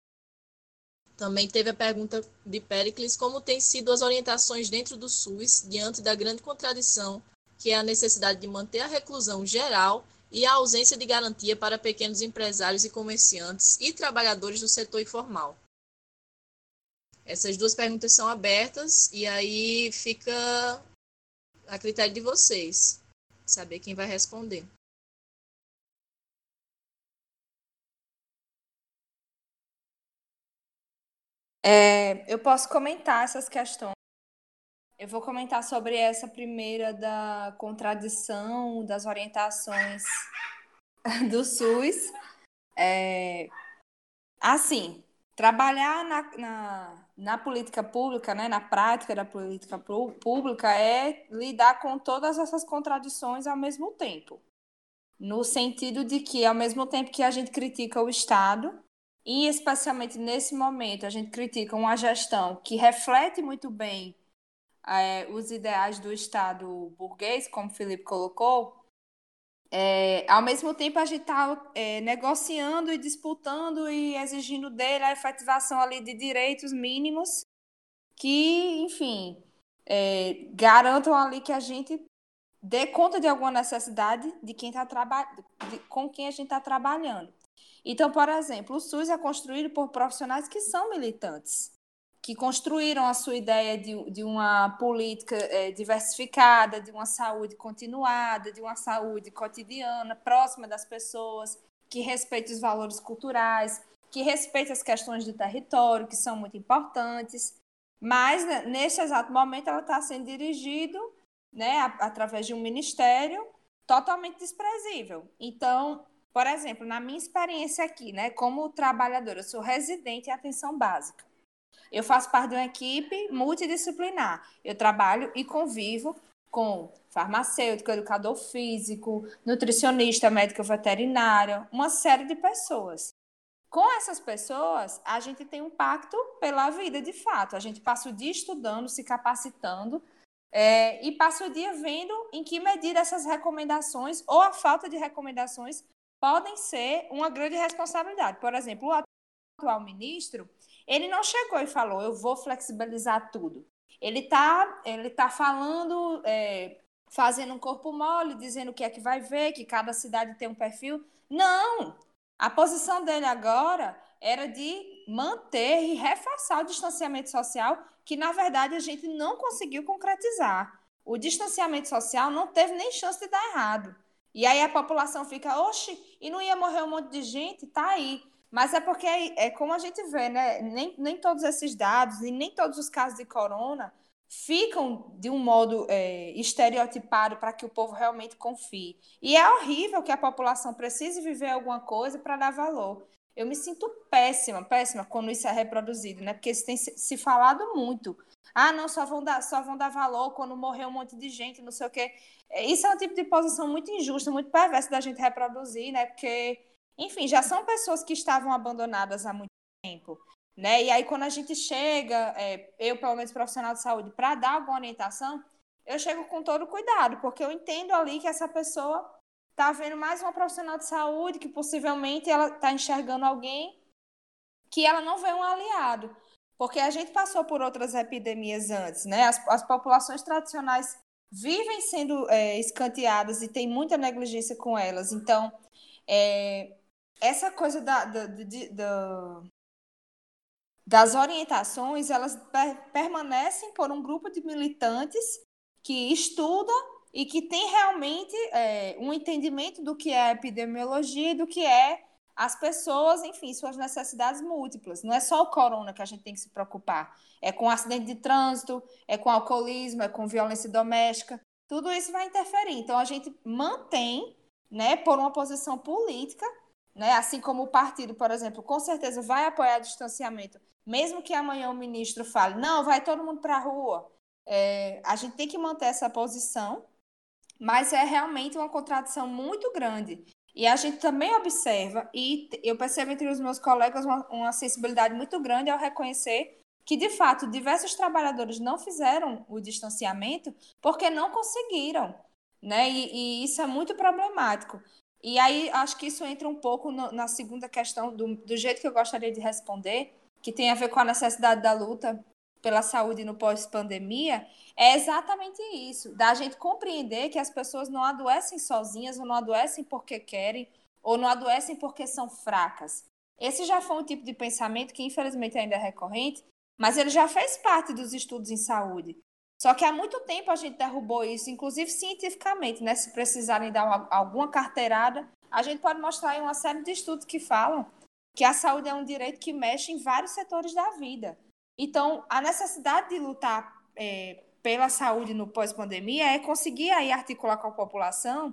também teve a pergunta de Pericles: como têm sido as orientações dentro do SUS diante da grande contradição que é a necessidade de manter a reclusão geral e a ausência de garantia para pequenos empresários e comerciantes e trabalhadores do setor informal. Essas duas perguntas são abertas e aí fica a critério de vocês saber quem vai responder. É, eu posso comentar essas questões eu vou comentar sobre essa primeira da contradição das orientações do SUS. É, assim, trabalhar na, na, na, política pública, né, na prática da política pública, é lidar com todas essas contradições ao mesmo tempo. No sentido de que, ao mesmo tempo que a gente critica o Estado, e especialmente nesse momento, a gente critica uma gestão que reflete muito bem é, os ideais do Estado burguês, como o Felipe colocou, é, ao mesmo tempo a gente está é, negociando e disputando e exigindo dele a efetivação ali de direitos mínimos que, enfim, garantam ali que a gente dê conta de alguma necessidade de quem está trabalhando, com quem a gente está trabalhando. Então, por exemplo, o SUS é construído por profissionais que são militantes, que construíram a sua ideia de, de uma política é, diversificada, de uma saúde continuada, de uma saúde cotidiana, próxima das pessoas, que respeita os valores culturais, que respeita as questões de território, que são muito importantes. Mas, né, nesse exato momento, ela está sendo dirigida né, através de um ministério totalmente desprezível. Então, por exemplo, na minha experiência aqui, né, como trabalhadora, eu sou residente em atenção básica. Eu faço parte de uma equipe multidisciplinar. Eu trabalho e convivo com farmacêutico, educador físico, nutricionista, médico veterinário, uma série de pessoas. Com essas pessoas, a gente tem um pacto pela vida de fato. A gente passa o dia estudando, se capacitando é, e passa o dia vendo em que medida essas recomendações ou a falta de recomendações podem ser uma grande responsabilidade. Por exemplo, o atual ministro, ele não chegou e falou, eu vou flexibilizar tudo. Ele está ele tá falando, é, fazendo um corpo mole, dizendo o que é que vai ver, que cada cidade tem um perfil. Não! A posição dele agora era de manter e reforçar o distanciamento social, que na verdade a gente não conseguiu concretizar. O distanciamento social não teve nem chance de dar errado. E aí a população fica, oxe, e não ia morrer um monte de gente? Tá aí. Mas é porque é, como a gente vê, né? Nem, nem todos esses dados e nem todos os casos de corona ficam de um modo é, estereotipado para que o povo realmente confie. E é horrível que a população precise viver alguma coisa para dar valor. Eu me sinto péssima, péssima quando isso é reproduzido, né? Porque isso tem se falado muito. Ah, não, só vão dar, só vão dar valor quando morrer um monte de gente, não sei o quê. É, isso é um tipo de posição muito injusta, muito perversa da gente reproduzir, né? Porque, enfim, já são pessoas que estavam abandonadas há muito tempo. Né? E aí, quando a gente chega, é, eu, pelo menos profissional de saúde, para dar alguma orientação, eu chego com todo cuidado, porque eu entendo ali que essa pessoa está vendo mais uma profissional de saúde, que possivelmente ela está enxergando alguém que ela não vê um aliado. Porque a gente passou por outras epidemias antes, né? As, as populações tradicionais vivem sendo é, escanteadas e tem muita negligência com elas. Então, é, essa coisa da, da, da, das orientações, elas permanecem por um grupo de militantes que estuda e que tem realmente é, um entendimento do que é epidemiologia e do que é as pessoas, enfim, suas necessidades múltiplas. Não é só o corona que a gente tem que se preocupar. É com acidente de trânsito, é com alcoolismo, é com violência doméstica. Tudo isso vai interferir. Então, a gente mantém, né, por uma posição política, né, assim como o partido, por exemplo, com certeza vai apoiar o distanciamento, mesmo que amanhã o ministro fale, não, vai todo mundo para a rua. É, a gente tem que manter essa posição, mas é realmente uma contradição muito grande e a gente também observa, e eu percebo entre os meus colegas uma, uma sensibilidade muito grande ao reconhecer que, de fato, diversos trabalhadores não fizeram o distanciamento porque não conseguiram. Né? E, e isso é muito problemático. E aí acho que isso entra um pouco no, na segunda questão, do, do jeito que eu gostaria de responder, que tem a ver com a necessidade da luta pela saúde no pós-pandemia, é exatamente isso, da gente compreender que as pessoas não adoecem sozinhas, ou não adoecem porque querem, ou não adoecem porque são fracas. Esse já foi um tipo de pensamento que, infelizmente, ainda é recorrente, mas ele já fez parte dos estudos em saúde. Só que há muito tempo a gente derrubou isso, inclusive cientificamente, né? Se precisarem dar uma, alguma carteirada, a gente pode mostrar uma série de estudos que falam que a saúde é um direito que mexe em vários setores da vida. Então, a necessidade de lutar é, pela saúde no pós-pandemia é conseguir aí articular com a população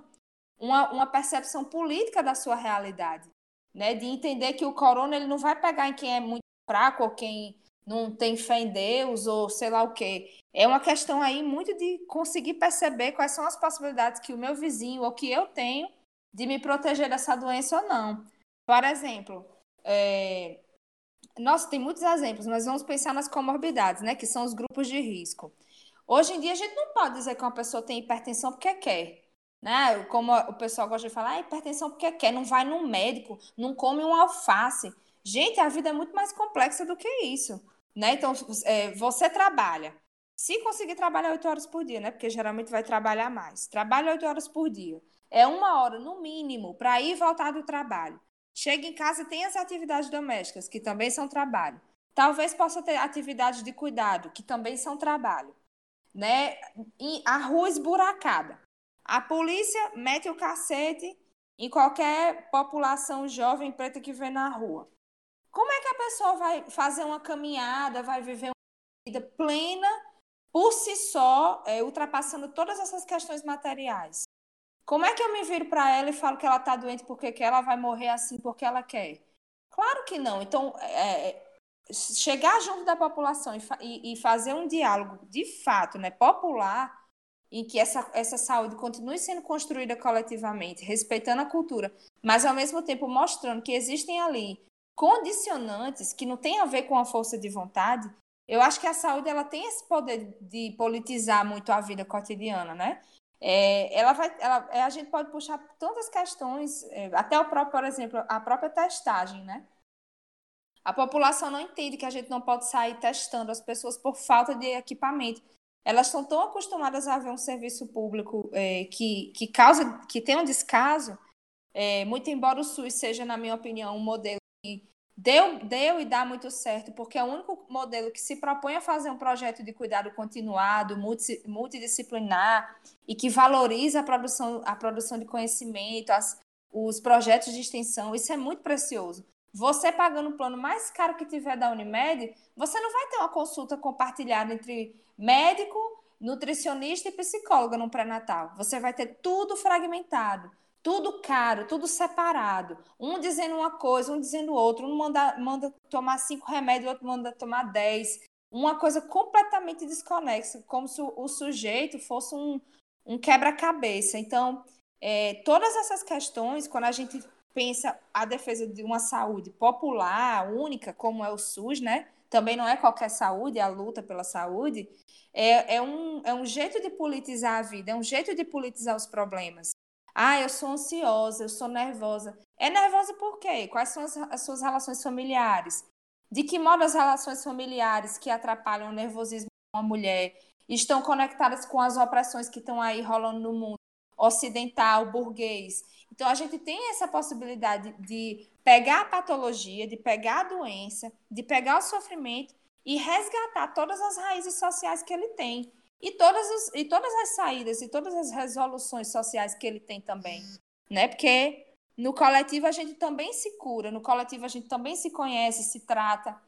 uma, uma percepção política da sua realidade, né? De entender que o corona ele não vai pegar em quem é muito fraco ou quem não tem fé em Deus ou sei lá o quê. É uma questão aí muito de conseguir perceber quais são as possibilidades que o meu vizinho ou que eu tenho de me proteger dessa doença ou não. Por exemplo, é, nossa, tem muitos exemplos, mas vamos pensar nas comorbidades, né? Que são os grupos de risco. Hoje em dia, a gente não pode dizer que uma pessoa tem hipertensão porque quer. Né? Como o pessoal gosta de falar, ah, hipertensão porque quer, não vai no médico, não come um alface. Gente, a vida é muito mais complexa do que isso. Né? Então, é, você trabalha. Se conseguir trabalhar oito horas por dia, né? Porque geralmente vai trabalhar mais. Trabalha oito horas por dia. É uma hora, no mínimo, para ir e voltar do trabalho. Chega em casa tem as atividades domésticas, que também são trabalho. Talvez possa ter atividades de cuidado, que também são trabalho. Né? E a rua esburacada. A polícia mete o cacete em qualquer população jovem preta que vê na rua. Como é que a pessoa vai fazer uma caminhada, vai viver uma vida plena por si só, é, ultrapassando todas essas questões materiais? Como é que eu me viro para ela e falo que ela está doente porque quer, ela vai morrer assim porque ela quer? Claro que não. Então, é, é chegar junto da população e, e, fazer um diálogo de fato, né, popular, em que essa, essa saúde continue sendo construída coletivamente, respeitando a cultura, mas ao mesmo tempo mostrando que existem ali condicionantes que não têm a ver com a força de vontade, eu acho que a saúde ela tem esse poder de politizar muito a vida cotidiana, né? É, ela vai, ela, é, a gente pode puxar tantas questões, é, até o próprio, por exemplo, a própria testagem, né? A população não entende que a gente não pode sair testando as pessoas por falta de equipamento. Elas estão tão acostumadas a ver um serviço público é, que, que causa, que tem um descaso, é, muito embora o SUS seja, na minha opinião, um modelo que deu, deu e dá muito certo, porque é o único modelo que se propõe a fazer um projeto de cuidado continuado, multidisciplinar e que valoriza a produção, a produção de conhecimento, as, os projetos de extensão. Isso é muito precioso. Você pagando o plano mais caro que tiver da Unimed, você não vai ter uma consulta compartilhada entre médico, nutricionista e psicóloga no pré-natal. Você vai ter tudo fragmentado, tudo caro, tudo separado. Um dizendo uma coisa, um dizendo outra. Um manda, manda tomar cinco remédios, outro manda tomar dez. Uma coisa completamente desconexa, como se o sujeito fosse um, um quebra-cabeça. Então, é, todas essas questões, quando a gente pensa a defesa de uma saúde popular, única, como é o SUS, né? Também não é qualquer saúde, é a luta pela saúde. É, é, um, é um jeito de politizar a vida, é um jeito de politizar os problemas. Ah, eu sou ansiosa, eu sou nervosa. É nervosa por quê? Quais são as, as suas relações familiares? De que modo as relações familiares que atrapalham o nervosismo de uma mulher estão conectadas com as opressões que estão aí rolando no mundo ocidental, burguês? Então, a gente tem essa possibilidade de pegar a patologia, de pegar a doença, de pegar o sofrimento e resgatar todas as raízes sociais que ele tem. E todas, e todas as saídas e todas as resoluções sociais que ele tem também. Né? Porque no coletivo a gente também se cura, no coletivo a gente também se conhece, se trata.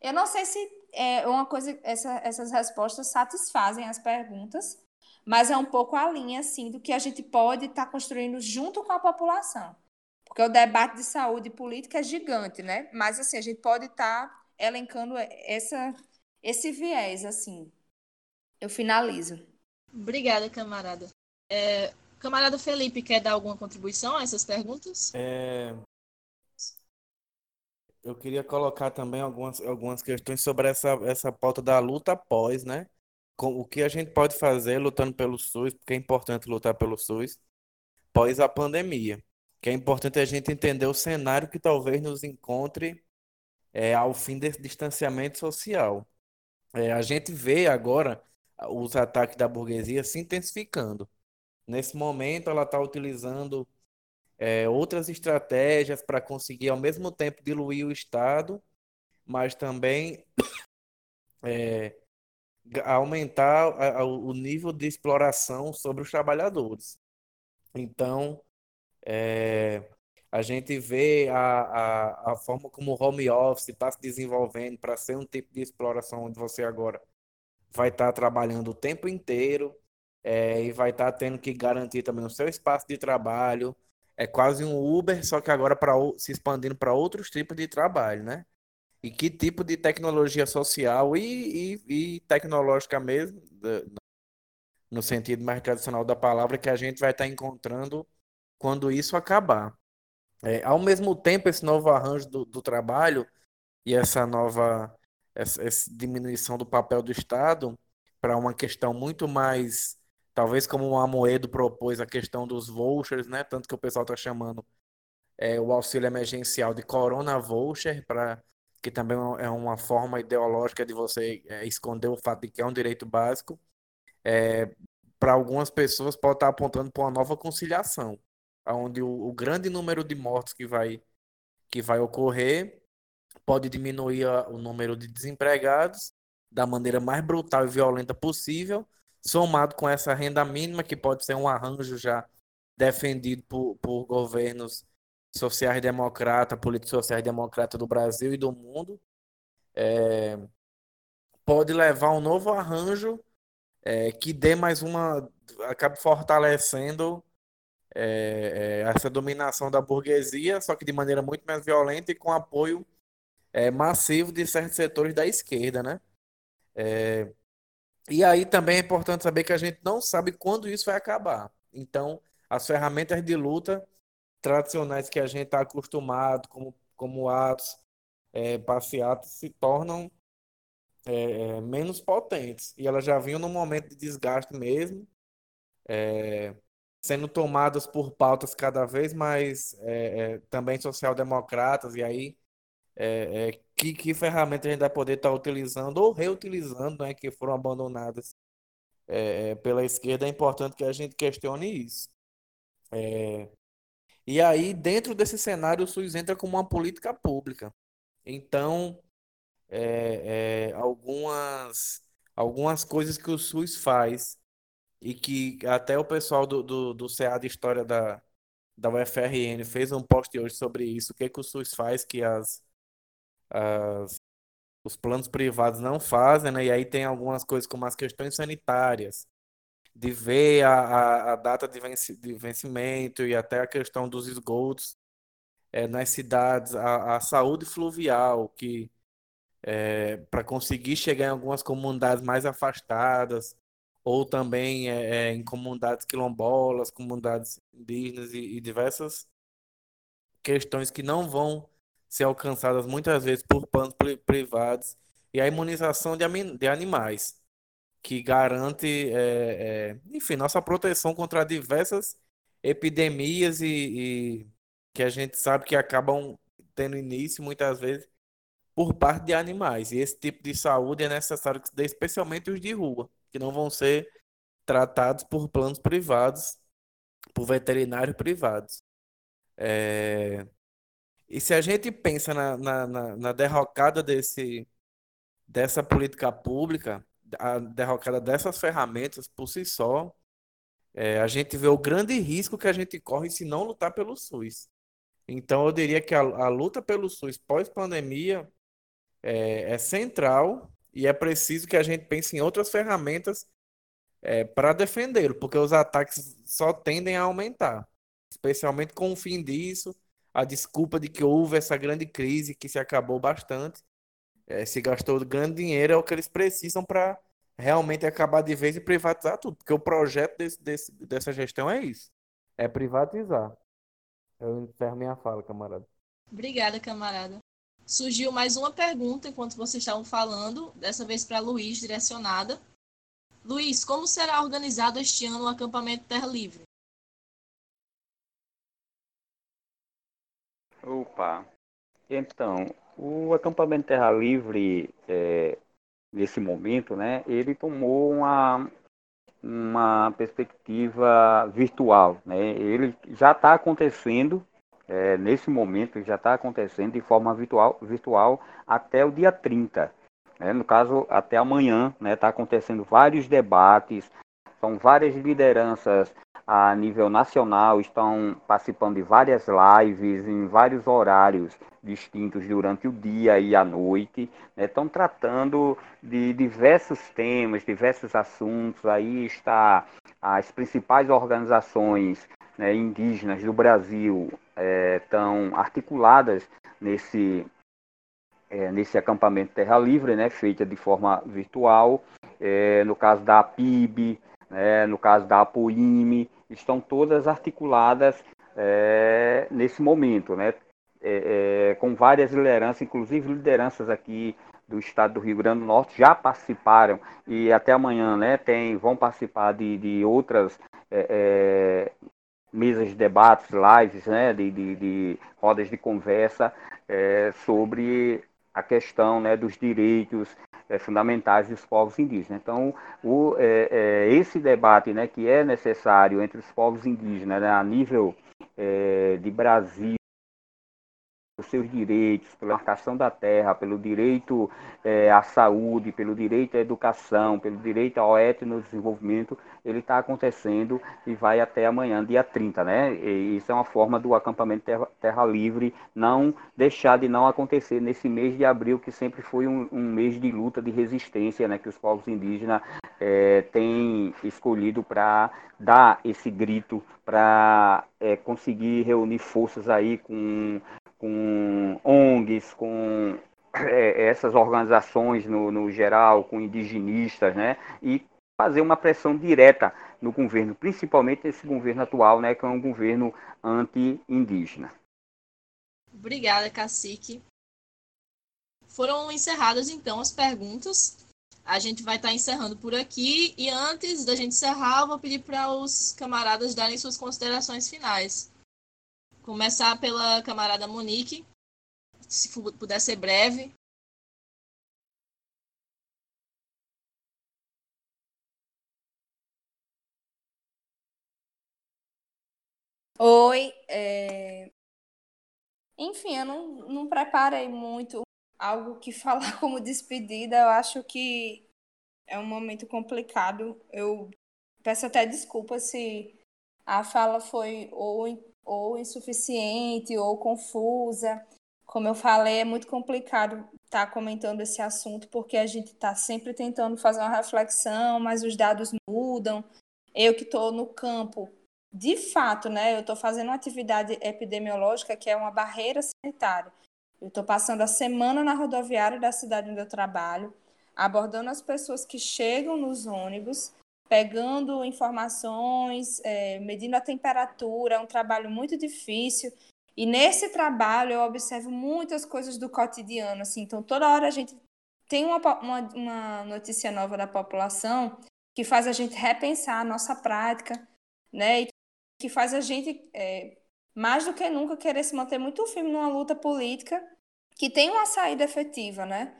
Eu não sei se é uma coisa, essa, essas respostas satisfazem as perguntas, mas é um pouco a linha assim do que a gente pode estar tá construindo junto com a população. Porque o debate de saúde política é gigante, né? Mas assim, a gente pode estar tá elencando essa esse viés assim. Eu finalizo. Obrigada, camarada. É, camarada Felipe, quer dar alguma contribuição a essas perguntas? É... Eu queria colocar também algumas, algumas questões sobre essa, essa pauta da luta após, né? o que a gente pode fazer lutando pelo SUS, porque é importante lutar pelo SUS, pós a pandemia. Que é importante a gente entender o cenário que talvez nos encontre é, ao fim desse distanciamento social. É, a gente vê agora os ataques da burguesia se intensificando. Nesse momento, ela está utilizando é, outras estratégias para conseguir, ao mesmo tempo, diluir o Estado, mas também é, aumentar a, a, o nível de exploração sobre os trabalhadores. Então, é, a gente vê a, a, a forma como o home office está se desenvolvendo para ser um tipo de exploração onde você agora vai estar tá trabalhando o tempo inteiro é, e vai estar tá tendo que garantir também o seu espaço de trabalho. É quase um Uber, só que agora pra, se expandindo para outros tipos de trabalho, né? e que tipo de tecnologia social e, e, e tecnológica mesmo, no sentido mais tradicional da palavra, que a gente vai estar encontrando quando isso acabar. É, ao mesmo tempo, esse novo arranjo do, do trabalho e essa nova essa, essa, diminuição do papel do Estado para uma questão muito mais talvez como o Amoedo propôs a questão dos vouchers, né? Tanto que o pessoal está chamando é, o auxílio emergencial de Corona Voucher, para que também é uma forma ideológica de você é, esconder o fato de que é um direito básico. É, para algumas pessoas pode estar apontando para uma nova conciliação, onde o, o, grande número de mortos que vai, que vai ocorrer pode diminuir a, o número de desempregados da maneira mais brutal e violenta possível, somado com essa renda mínima, que pode ser um arranjo já defendido por, por governos sociais-democratas, políticos sociais-democratas do Brasil e do mundo, é, pode levar um novo arranjo é, que dê mais uma. acabe fortalecendo é, é, essa dominação da burguesia, só que de maneira muito mais violenta e com apoio é, massivo de certos setores da esquerda, né? É, e aí também é importante saber que a gente não sabe quando isso vai acabar. Então, as ferramentas de luta tradicionais que a gente está acostumado, como, como atos, é, se tornam é, é, menos potentes. E elas já vinham num momento de desgaste mesmo, é, sendo tomadas por pautas cada vez mais é, é, também social-democratas, e aí que, que ferramentas a gente vai poder estar tá utilizando ou reutilizando, né, que foram abandonadas pela esquerda, é importante que a gente questione isso. e aí, dentro desse cenário, o SUS entra como uma política pública. Então, é, é, algumas, algumas coisas que o SUS faz e que até o pessoal do, do, do CA de História da, da UFRN fez um post hoje sobre isso, o que, que o SUS faz que as, as, os planos privados não fazem, né? E aí tem algumas coisas como as questões sanitárias, de ver a, a, a data de, venci, de vencimento e até a questão dos esgotos é, nas cidades, a, a saúde fluvial, que é, para conseguir chegar em algumas comunidades mais afastadas, ou também é, em comunidades quilombolas, comunidades indígenas e, e, diversas questões que não vão ser alcançadas muitas vezes por planos privados, e a imunização de, de animais, que garante, é, é, enfim, nossa proteção contra diversas epidemias e, e que a gente sabe que acabam tendo início muitas vezes por parte de animais. E esse tipo de saúde é necessário que se dê especialmente os de rua, que não vão ser tratados por planos privados, por veterinários privados. É... E se a gente pensa na, na, na, na derrocada desse, dessa política pública, a derrocada dessas ferramentas por si só, é, a gente vê o grande risco que a gente corre se não lutar pelo SUS. Então, eu diria que a, a luta pelo SUS pós-pandemia é, é, central e é preciso que a gente pense em outras ferramentas é, para defendê-lo, porque os ataques só tendem a aumentar, especialmente com o fim disso, a desculpa de que houve essa grande crise que se acabou bastante, é, se gastou grande dinheiro, é o que eles precisam para realmente acabar de vez e privatizar tudo, porque o projeto desse, desse, dessa gestão é isso, é privatizar. Eu encerro minha fala, camarada. Obrigada, camarada surgiu mais uma pergunta enquanto vocês estavam falando, dessa vez para Luiz, direcionada. Luiz, como será organizado este ano o acampamento Terra Livre? Opa, então, o acampamento Terra Livre, é, nesse momento, né, ele tomou uma, uma perspectiva virtual, né? Ele já está acontecendo é, nesse momento já está acontecendo de forma virtual, virtual até o dia 30. Né? No caso, até amanhã está né? Tá acontecendo vários debates, são várias lideranças a nível nacional, estão participando de várias lives em vários horários distintos durante o dia e a noite, né? estão tratando de diversos temas, diversos assuntos. Aí está as principais organizações né, indígenas do Brasil estão é, articuladas nesse, é, nesse acampamento Terra Livre, né, feita de forma virtual. É, no caso da PIB, né, no caso da APOIME, estão todas articuladas é, nesse momento, né, é, é, com várias lideranças, inclusive lideranças aqui do estado do Rio Grande do Norte já participaram e até amanhã né, tem, vão participar de, de outras é, é, mesas de debates, lives, né, de, de, de rodas de conversa é, sobre a questão né, dos direitos é, fundamentais dos povos indígenas. Então, o, é, é, esse debate né, que é necessário entre os povos indígenas né, a nível é, de Brasil, os seus direitos, pela marcação da terra, pelo direito é, à saúde, pelo direito à educação, pelo direito ao etnodesenvolvimento, ele está acontecendo e vai até amanhã, dia 30, né? E isso é uma forma do acampamento Terra, terra Livre não deixar de não acontecer nesse mês de abril, que sempre foi um, um mês de luta, de resistência, né? Que os povos indígenas é, têm escolhido para dar esse grito, para é, conseguir reunir forças aí com com ONGs, com é, essas organizações no, no, geral, com indigenistas, né? E fazer uma pressão direta no governo, principalmente esse governo atual, né? Que é um governo anti-indígena. Obrigada, Cacique. Foram encerradas então as perguntas. A gente vai estar encerrando por aqui. E antes da gente encerrar, eu vou pedir para os camaradas darem suas considerações finais. Começar pela camarada Monique, se puder ser breve. Oi, é... enfim, eu não, não preparei muito algo que falar como despedida. Eu acho que é um momento complicado. Eu peço até desculpa se a fala foi ou ou insuficiente ou confusa. Como eu falei, é muito complicado estar tá comentando esse assunto porque a gente está sempre tentando fazer uma reflexão, mas os dados mudam. Eu que estou no campo, de fato, né? Eu estou fazendo uma atividade epidemiológica que é uma barreira sanitária. Eu estou passando a semana na rodoviária da cidade onde eu trabalho, abordando as pessoas que chegam nos ônibus pegando informações, é, medindo a temperatura, é um trabalho muito difícil. E nesse trabalho eu observo muitas coisas do cotidiano, assim. Então toda hora a gente tem uma, uma, uma notícia nova da população que faz a gente repensar a nossa prática, né? E que faz a gente é, mais do que nunca querer se manter muito firme numa luta política que tem uma saída efetiva, né?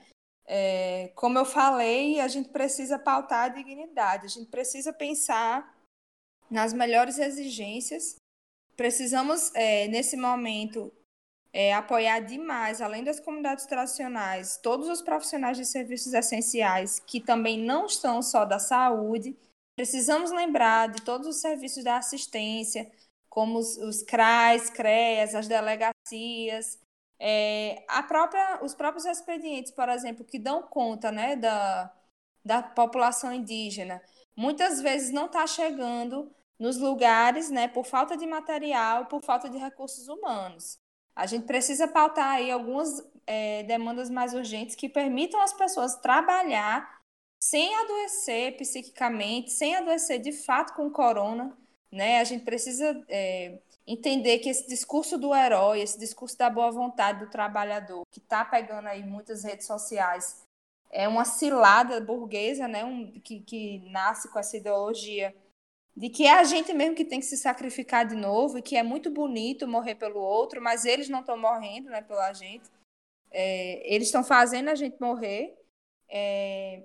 É, como eu falei, a gente precisa pautar a dignidade, a gente precisa pensar nas melhores exigências. Precisamos, é, nesse momento, é, apoiar demais, além das comunidades tradicionais, todos os profissionais de serviços essenciais que também não estão só da saúde. Precisamos lembrar de todos os serviços da assistência, como os, os CRAs, CREAS, as delegacias, é, a própria, os próprios expedientes, por exemplo, que dão conta né, da, da população indígena, muitas vezes não está chegando nos lugares né, por falta de material, por falta de recursos humanos. A gente precisa pautar aí algumas é, demandas mais urgentes que permitam às pessoas trabalhar sem adoecer psiquicamente, sem adoecer de fato com corona. Né? A gente precisa é, entender que esse discurso do herói, esse discurso da boa vontade do trabalhador, que está pegando aí muitas redes sociais, é uma cilada burguesa, né, um, que, que nasce com essa ideologia de que é a gente mesmo que tem que se sacrificar de novo e que é muito bonito morrer pelo outro, mas eles não estão morrendo né, pela gente. É, eles estão fazendo a gente morrer. É,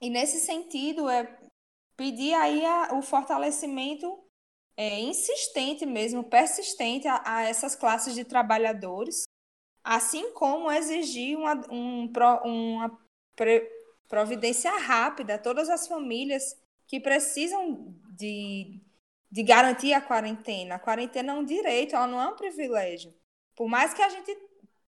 e nesse sentido, é pedir aí a, o fortalecimento é, insistente mesmo, persistente a, a, essas classes de trabalhadores, assim como exigir uma, um, uma providência rápida a todas as famílias que precisam de, de garantir a quarentena. A quarentena é um direito, ela não é um privilégio. Por mais que a gente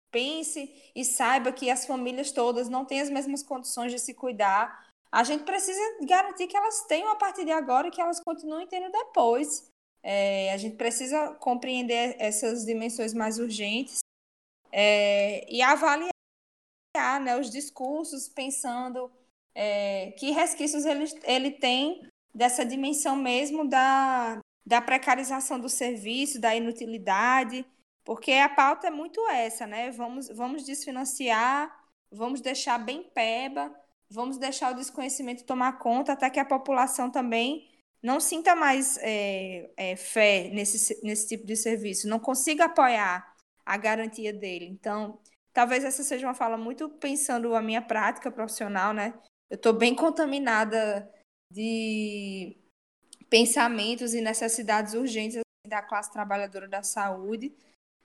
pense e saiba que as famílias todas não têm as mesmas condições de se cuidar, a gente precisa garantir que elas tenham a partir de agora e que elas continuem tendo depois. É, a gente precisa compreender essas dimensões mais urgentes é, e avaliar né, os discursos, pensando é, que resquícios ele, ele tem dessa dimensão mesmo da, da precarização do serviço, da inutilidade, porque a pauta é muito essa, né? Vamos, vamos desfinanciar, vamos deixar bem peba, vamos deixar o desconhecimento tomar conta até que a população também não sinta mais é, é, fé nesse, nesse tipo de serviço, não consiga apoiar a garantia dele. Então, talvez essa seja uma fala muito pensando a minha prática profissional, né? Eu estou bem contaminada de pensamentos e necessidades urgentes assim, da classe trabalhadora da saúde.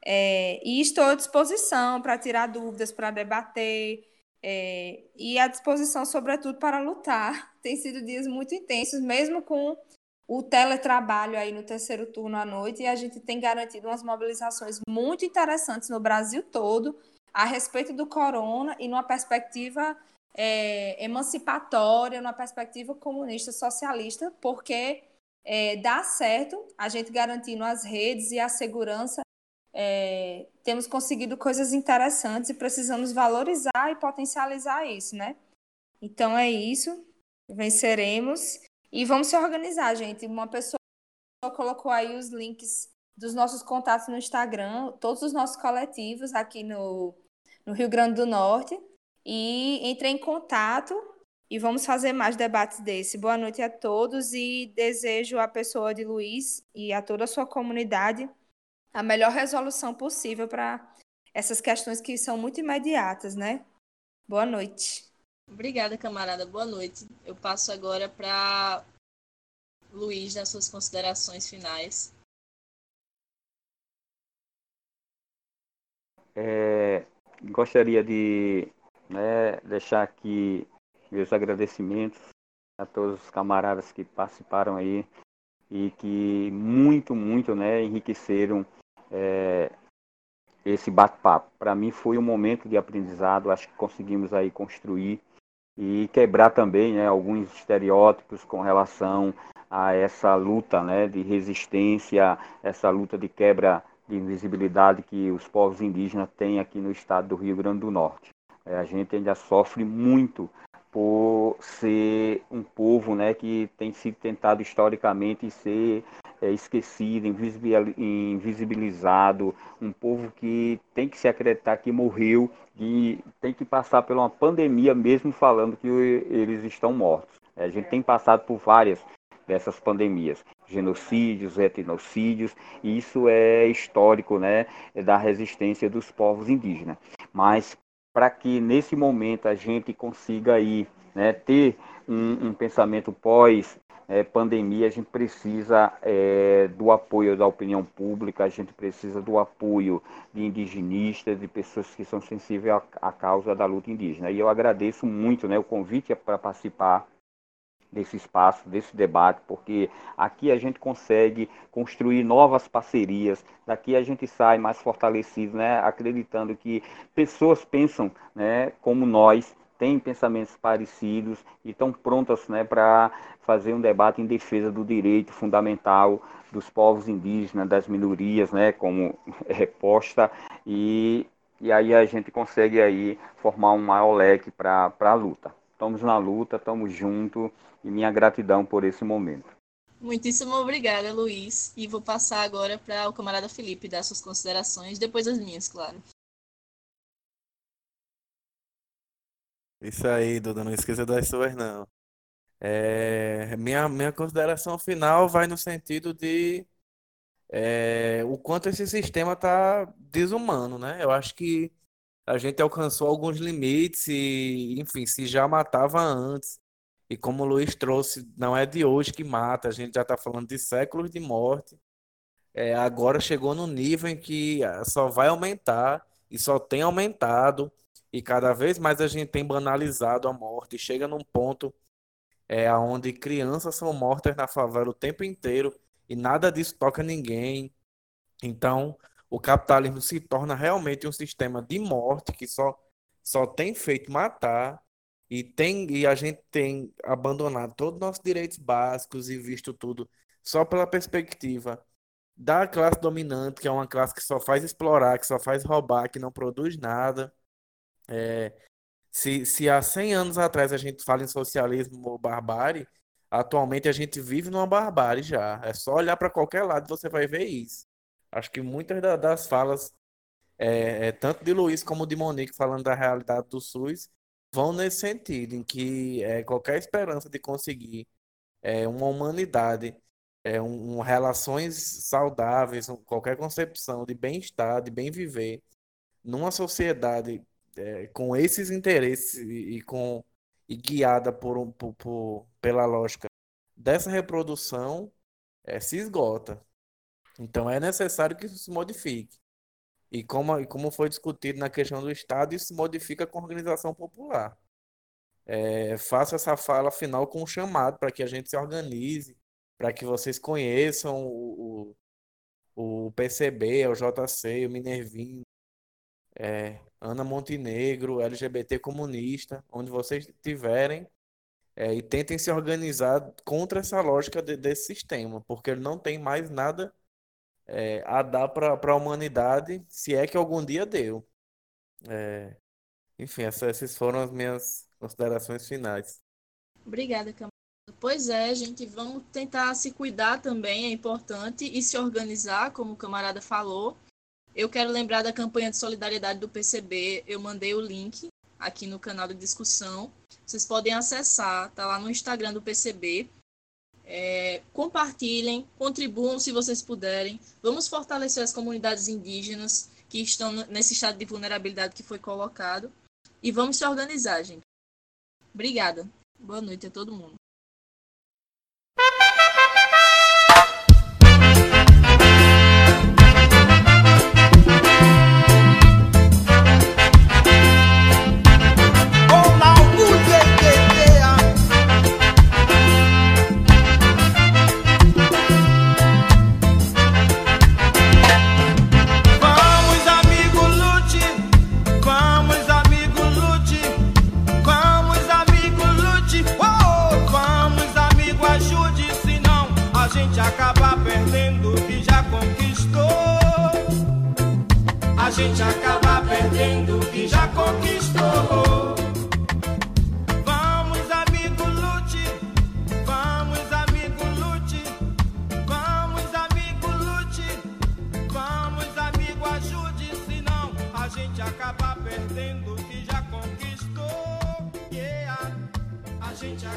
É, e estou à disposição para tirar dúvidas, para debater, é, e à disposição, sobretudo, para lutar. Tem sido dias muito intensos, mesmo com o teletrabalho aí no terceiro turno à noite, e a gente tem garantido umas mobilizações muito interessantes no Brasil todo a respeito do corona e numa perspectiva é, emancipatória, numa perspectiva comunista socialista, porque é, dá certo a gente garantindo as redes e a segurança é, temos conseguido coisas interessantes e precisamos valorizar e potencializar isso, né? Então é isso, venceremos e vamos se organizar, gente. Uma pessoa colocou aí os links dos nossos contatos no Instagram, todos os nossos coletivos aqui no, no Rio Grande do Norte. E entre em contato e vamos fazer mais debates desse. Boa noite a todos e desejo à pessoa de Luiz e a toda a sua comunidade a melhor resolução possível para essas questões que são muito imediatas, né? Boa noite. Obrigada, camarada. Boa noite. Eu passo agora para Luiz nas suas considerações finais. É, gostaria de né, deixar aqui meus agradecimentos a todos os camaradas que participaram aí e que muito, muito né, enriqueceram é, esse bate-papo. Para mim foi um momento de aprendizado, acho que conseguimos aí construir e quebrar também né, alguns estereótipos com relação a essa luta né, de resistência, essa luta de quebra de invisibilidade que os povos indígenas têm aqui no estado do Rio Grande do Norte. É, a gente ainda sofre muito por ser um povo né, que tem sido tentado historicamente ser é, esquecido, invisibilizado, um povo que tem que se acreditar que morreu e tem que passar por uma pandemia mesmo falando que eles estão mortos. A gente tem passado por várias dessas pandemias, genocídios, etnocídios, e isso é histórico, né, da resistência dos povos indígenas. Mas para que nesse momento a gente consiga aí, né, ter um, um pensamento pós é, pandemia, a gente precisa é, do apoio da opinião pública, a gente precisa do apoio de indigenistas, de pessoas que são sensíveis à, à causa da luta indígena. E eu agradeço muito né, o convite para participar desse espaço, desse debate, porque aqui a gente consegue construir novas parcerias, daqui a gente sai mais fortalecido, né, acreditando que pessoas pensam né, como nós, têm pensamentos parecidos e estão prontas né, para fazer um debate em defesa do direito fundamental dos povos indígenas, das minorias, né, como reposta, e, e aí a gente consegue aí formar um maior leque para a luta. Estamos na luta, estamos juntos, e minha gratidão por esse momento. Muitíssimo obrigada, Luiz. E vou passar agora para o camarada Felipe dar suas considerações, depois as minhas, claro. Isso aí, Duda, não esqueça das suas, não. É, minha, minha consideração final vai no sentido de é, o quanto esse sistema está desumano, né? Eu acho que a gente alcançou alguns limites e, enfim, se já matava antes. E como o Luiz trouxe, não é de hoje que mata, a gente já está falando de séculos de morte. É, agora chegou no nível em que ah, só vai aumentar e só tem aumentado e cada vez mais a gente tem banalizado a morte. Chega num ponto é, onde crianças são mortas na favela o tempo inteiro e nada disso toca ninguém. Então, o capitalismo se torna realmente um sistema de morte que só, só tem feito matar e, tem, e a gente tem abandonado todos os nossos direitos básicos e visto tudo só pela perspectiva da classe dominante, que é uma classe que só faz explorar, que só faz roubar, que não produz nada. É, se, se há 100 anos atrás a gente fala em socialismo ou barbárie, atualmente a gente vive numa barbárie já. É só olhar para qualquer lado você vai ver isso. Acho que muitas das falas é, é, tanto de Luiz como de Monique falando da realidade do SUS, vão nesse sentido, em que é, qualquer esperança de conseguir é, uma humanidade, é, um, um, relações saudáveis, um, qualquer concepção de bem-estar, de bem viver, numa sociedade é, com esses interesses e, e, com e guiada por, por, por, pela lógica dessa reprodução, é, se esgota. Então é necessário que isso se modifique. E como, como foi discutido na questão do Estado, isso se modifica com a organização popular. É, essa fala final com um chamado para que a gente se organize, para que vocês conheçam o, o, o PCB, o JC, o Minervinho, é, Ana Montenegro, LGBT comunista, onde vocês estiverem, é, e tentem se organizar contra essa lógica de, desse sistema, porque ele não tem mais nada é, a dar para a humanidade, se é que algum dia deu. É, enfim, essas foram as minhas considerações finais. Obrigada, Camila. Pois é, gente, vamos tentar se cuidar também, é importante, e se organizar, como o camarada falou. Eu quero lembrar da campanha de solidariedade do PCB, eu mandei o link aqui no canal de discussão. Vocês podem acessar, tá lá no Instagram do PCB. É, compartilhem, contribuam se vocês puderem. Vamos fortalecer as comunidades indígenas que estão nesse estado de vulnerabilidade que foi colocado. E vamos se organizar, gente. Obrigada. Boa noite a todo mundo.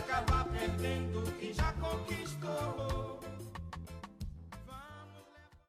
acabó.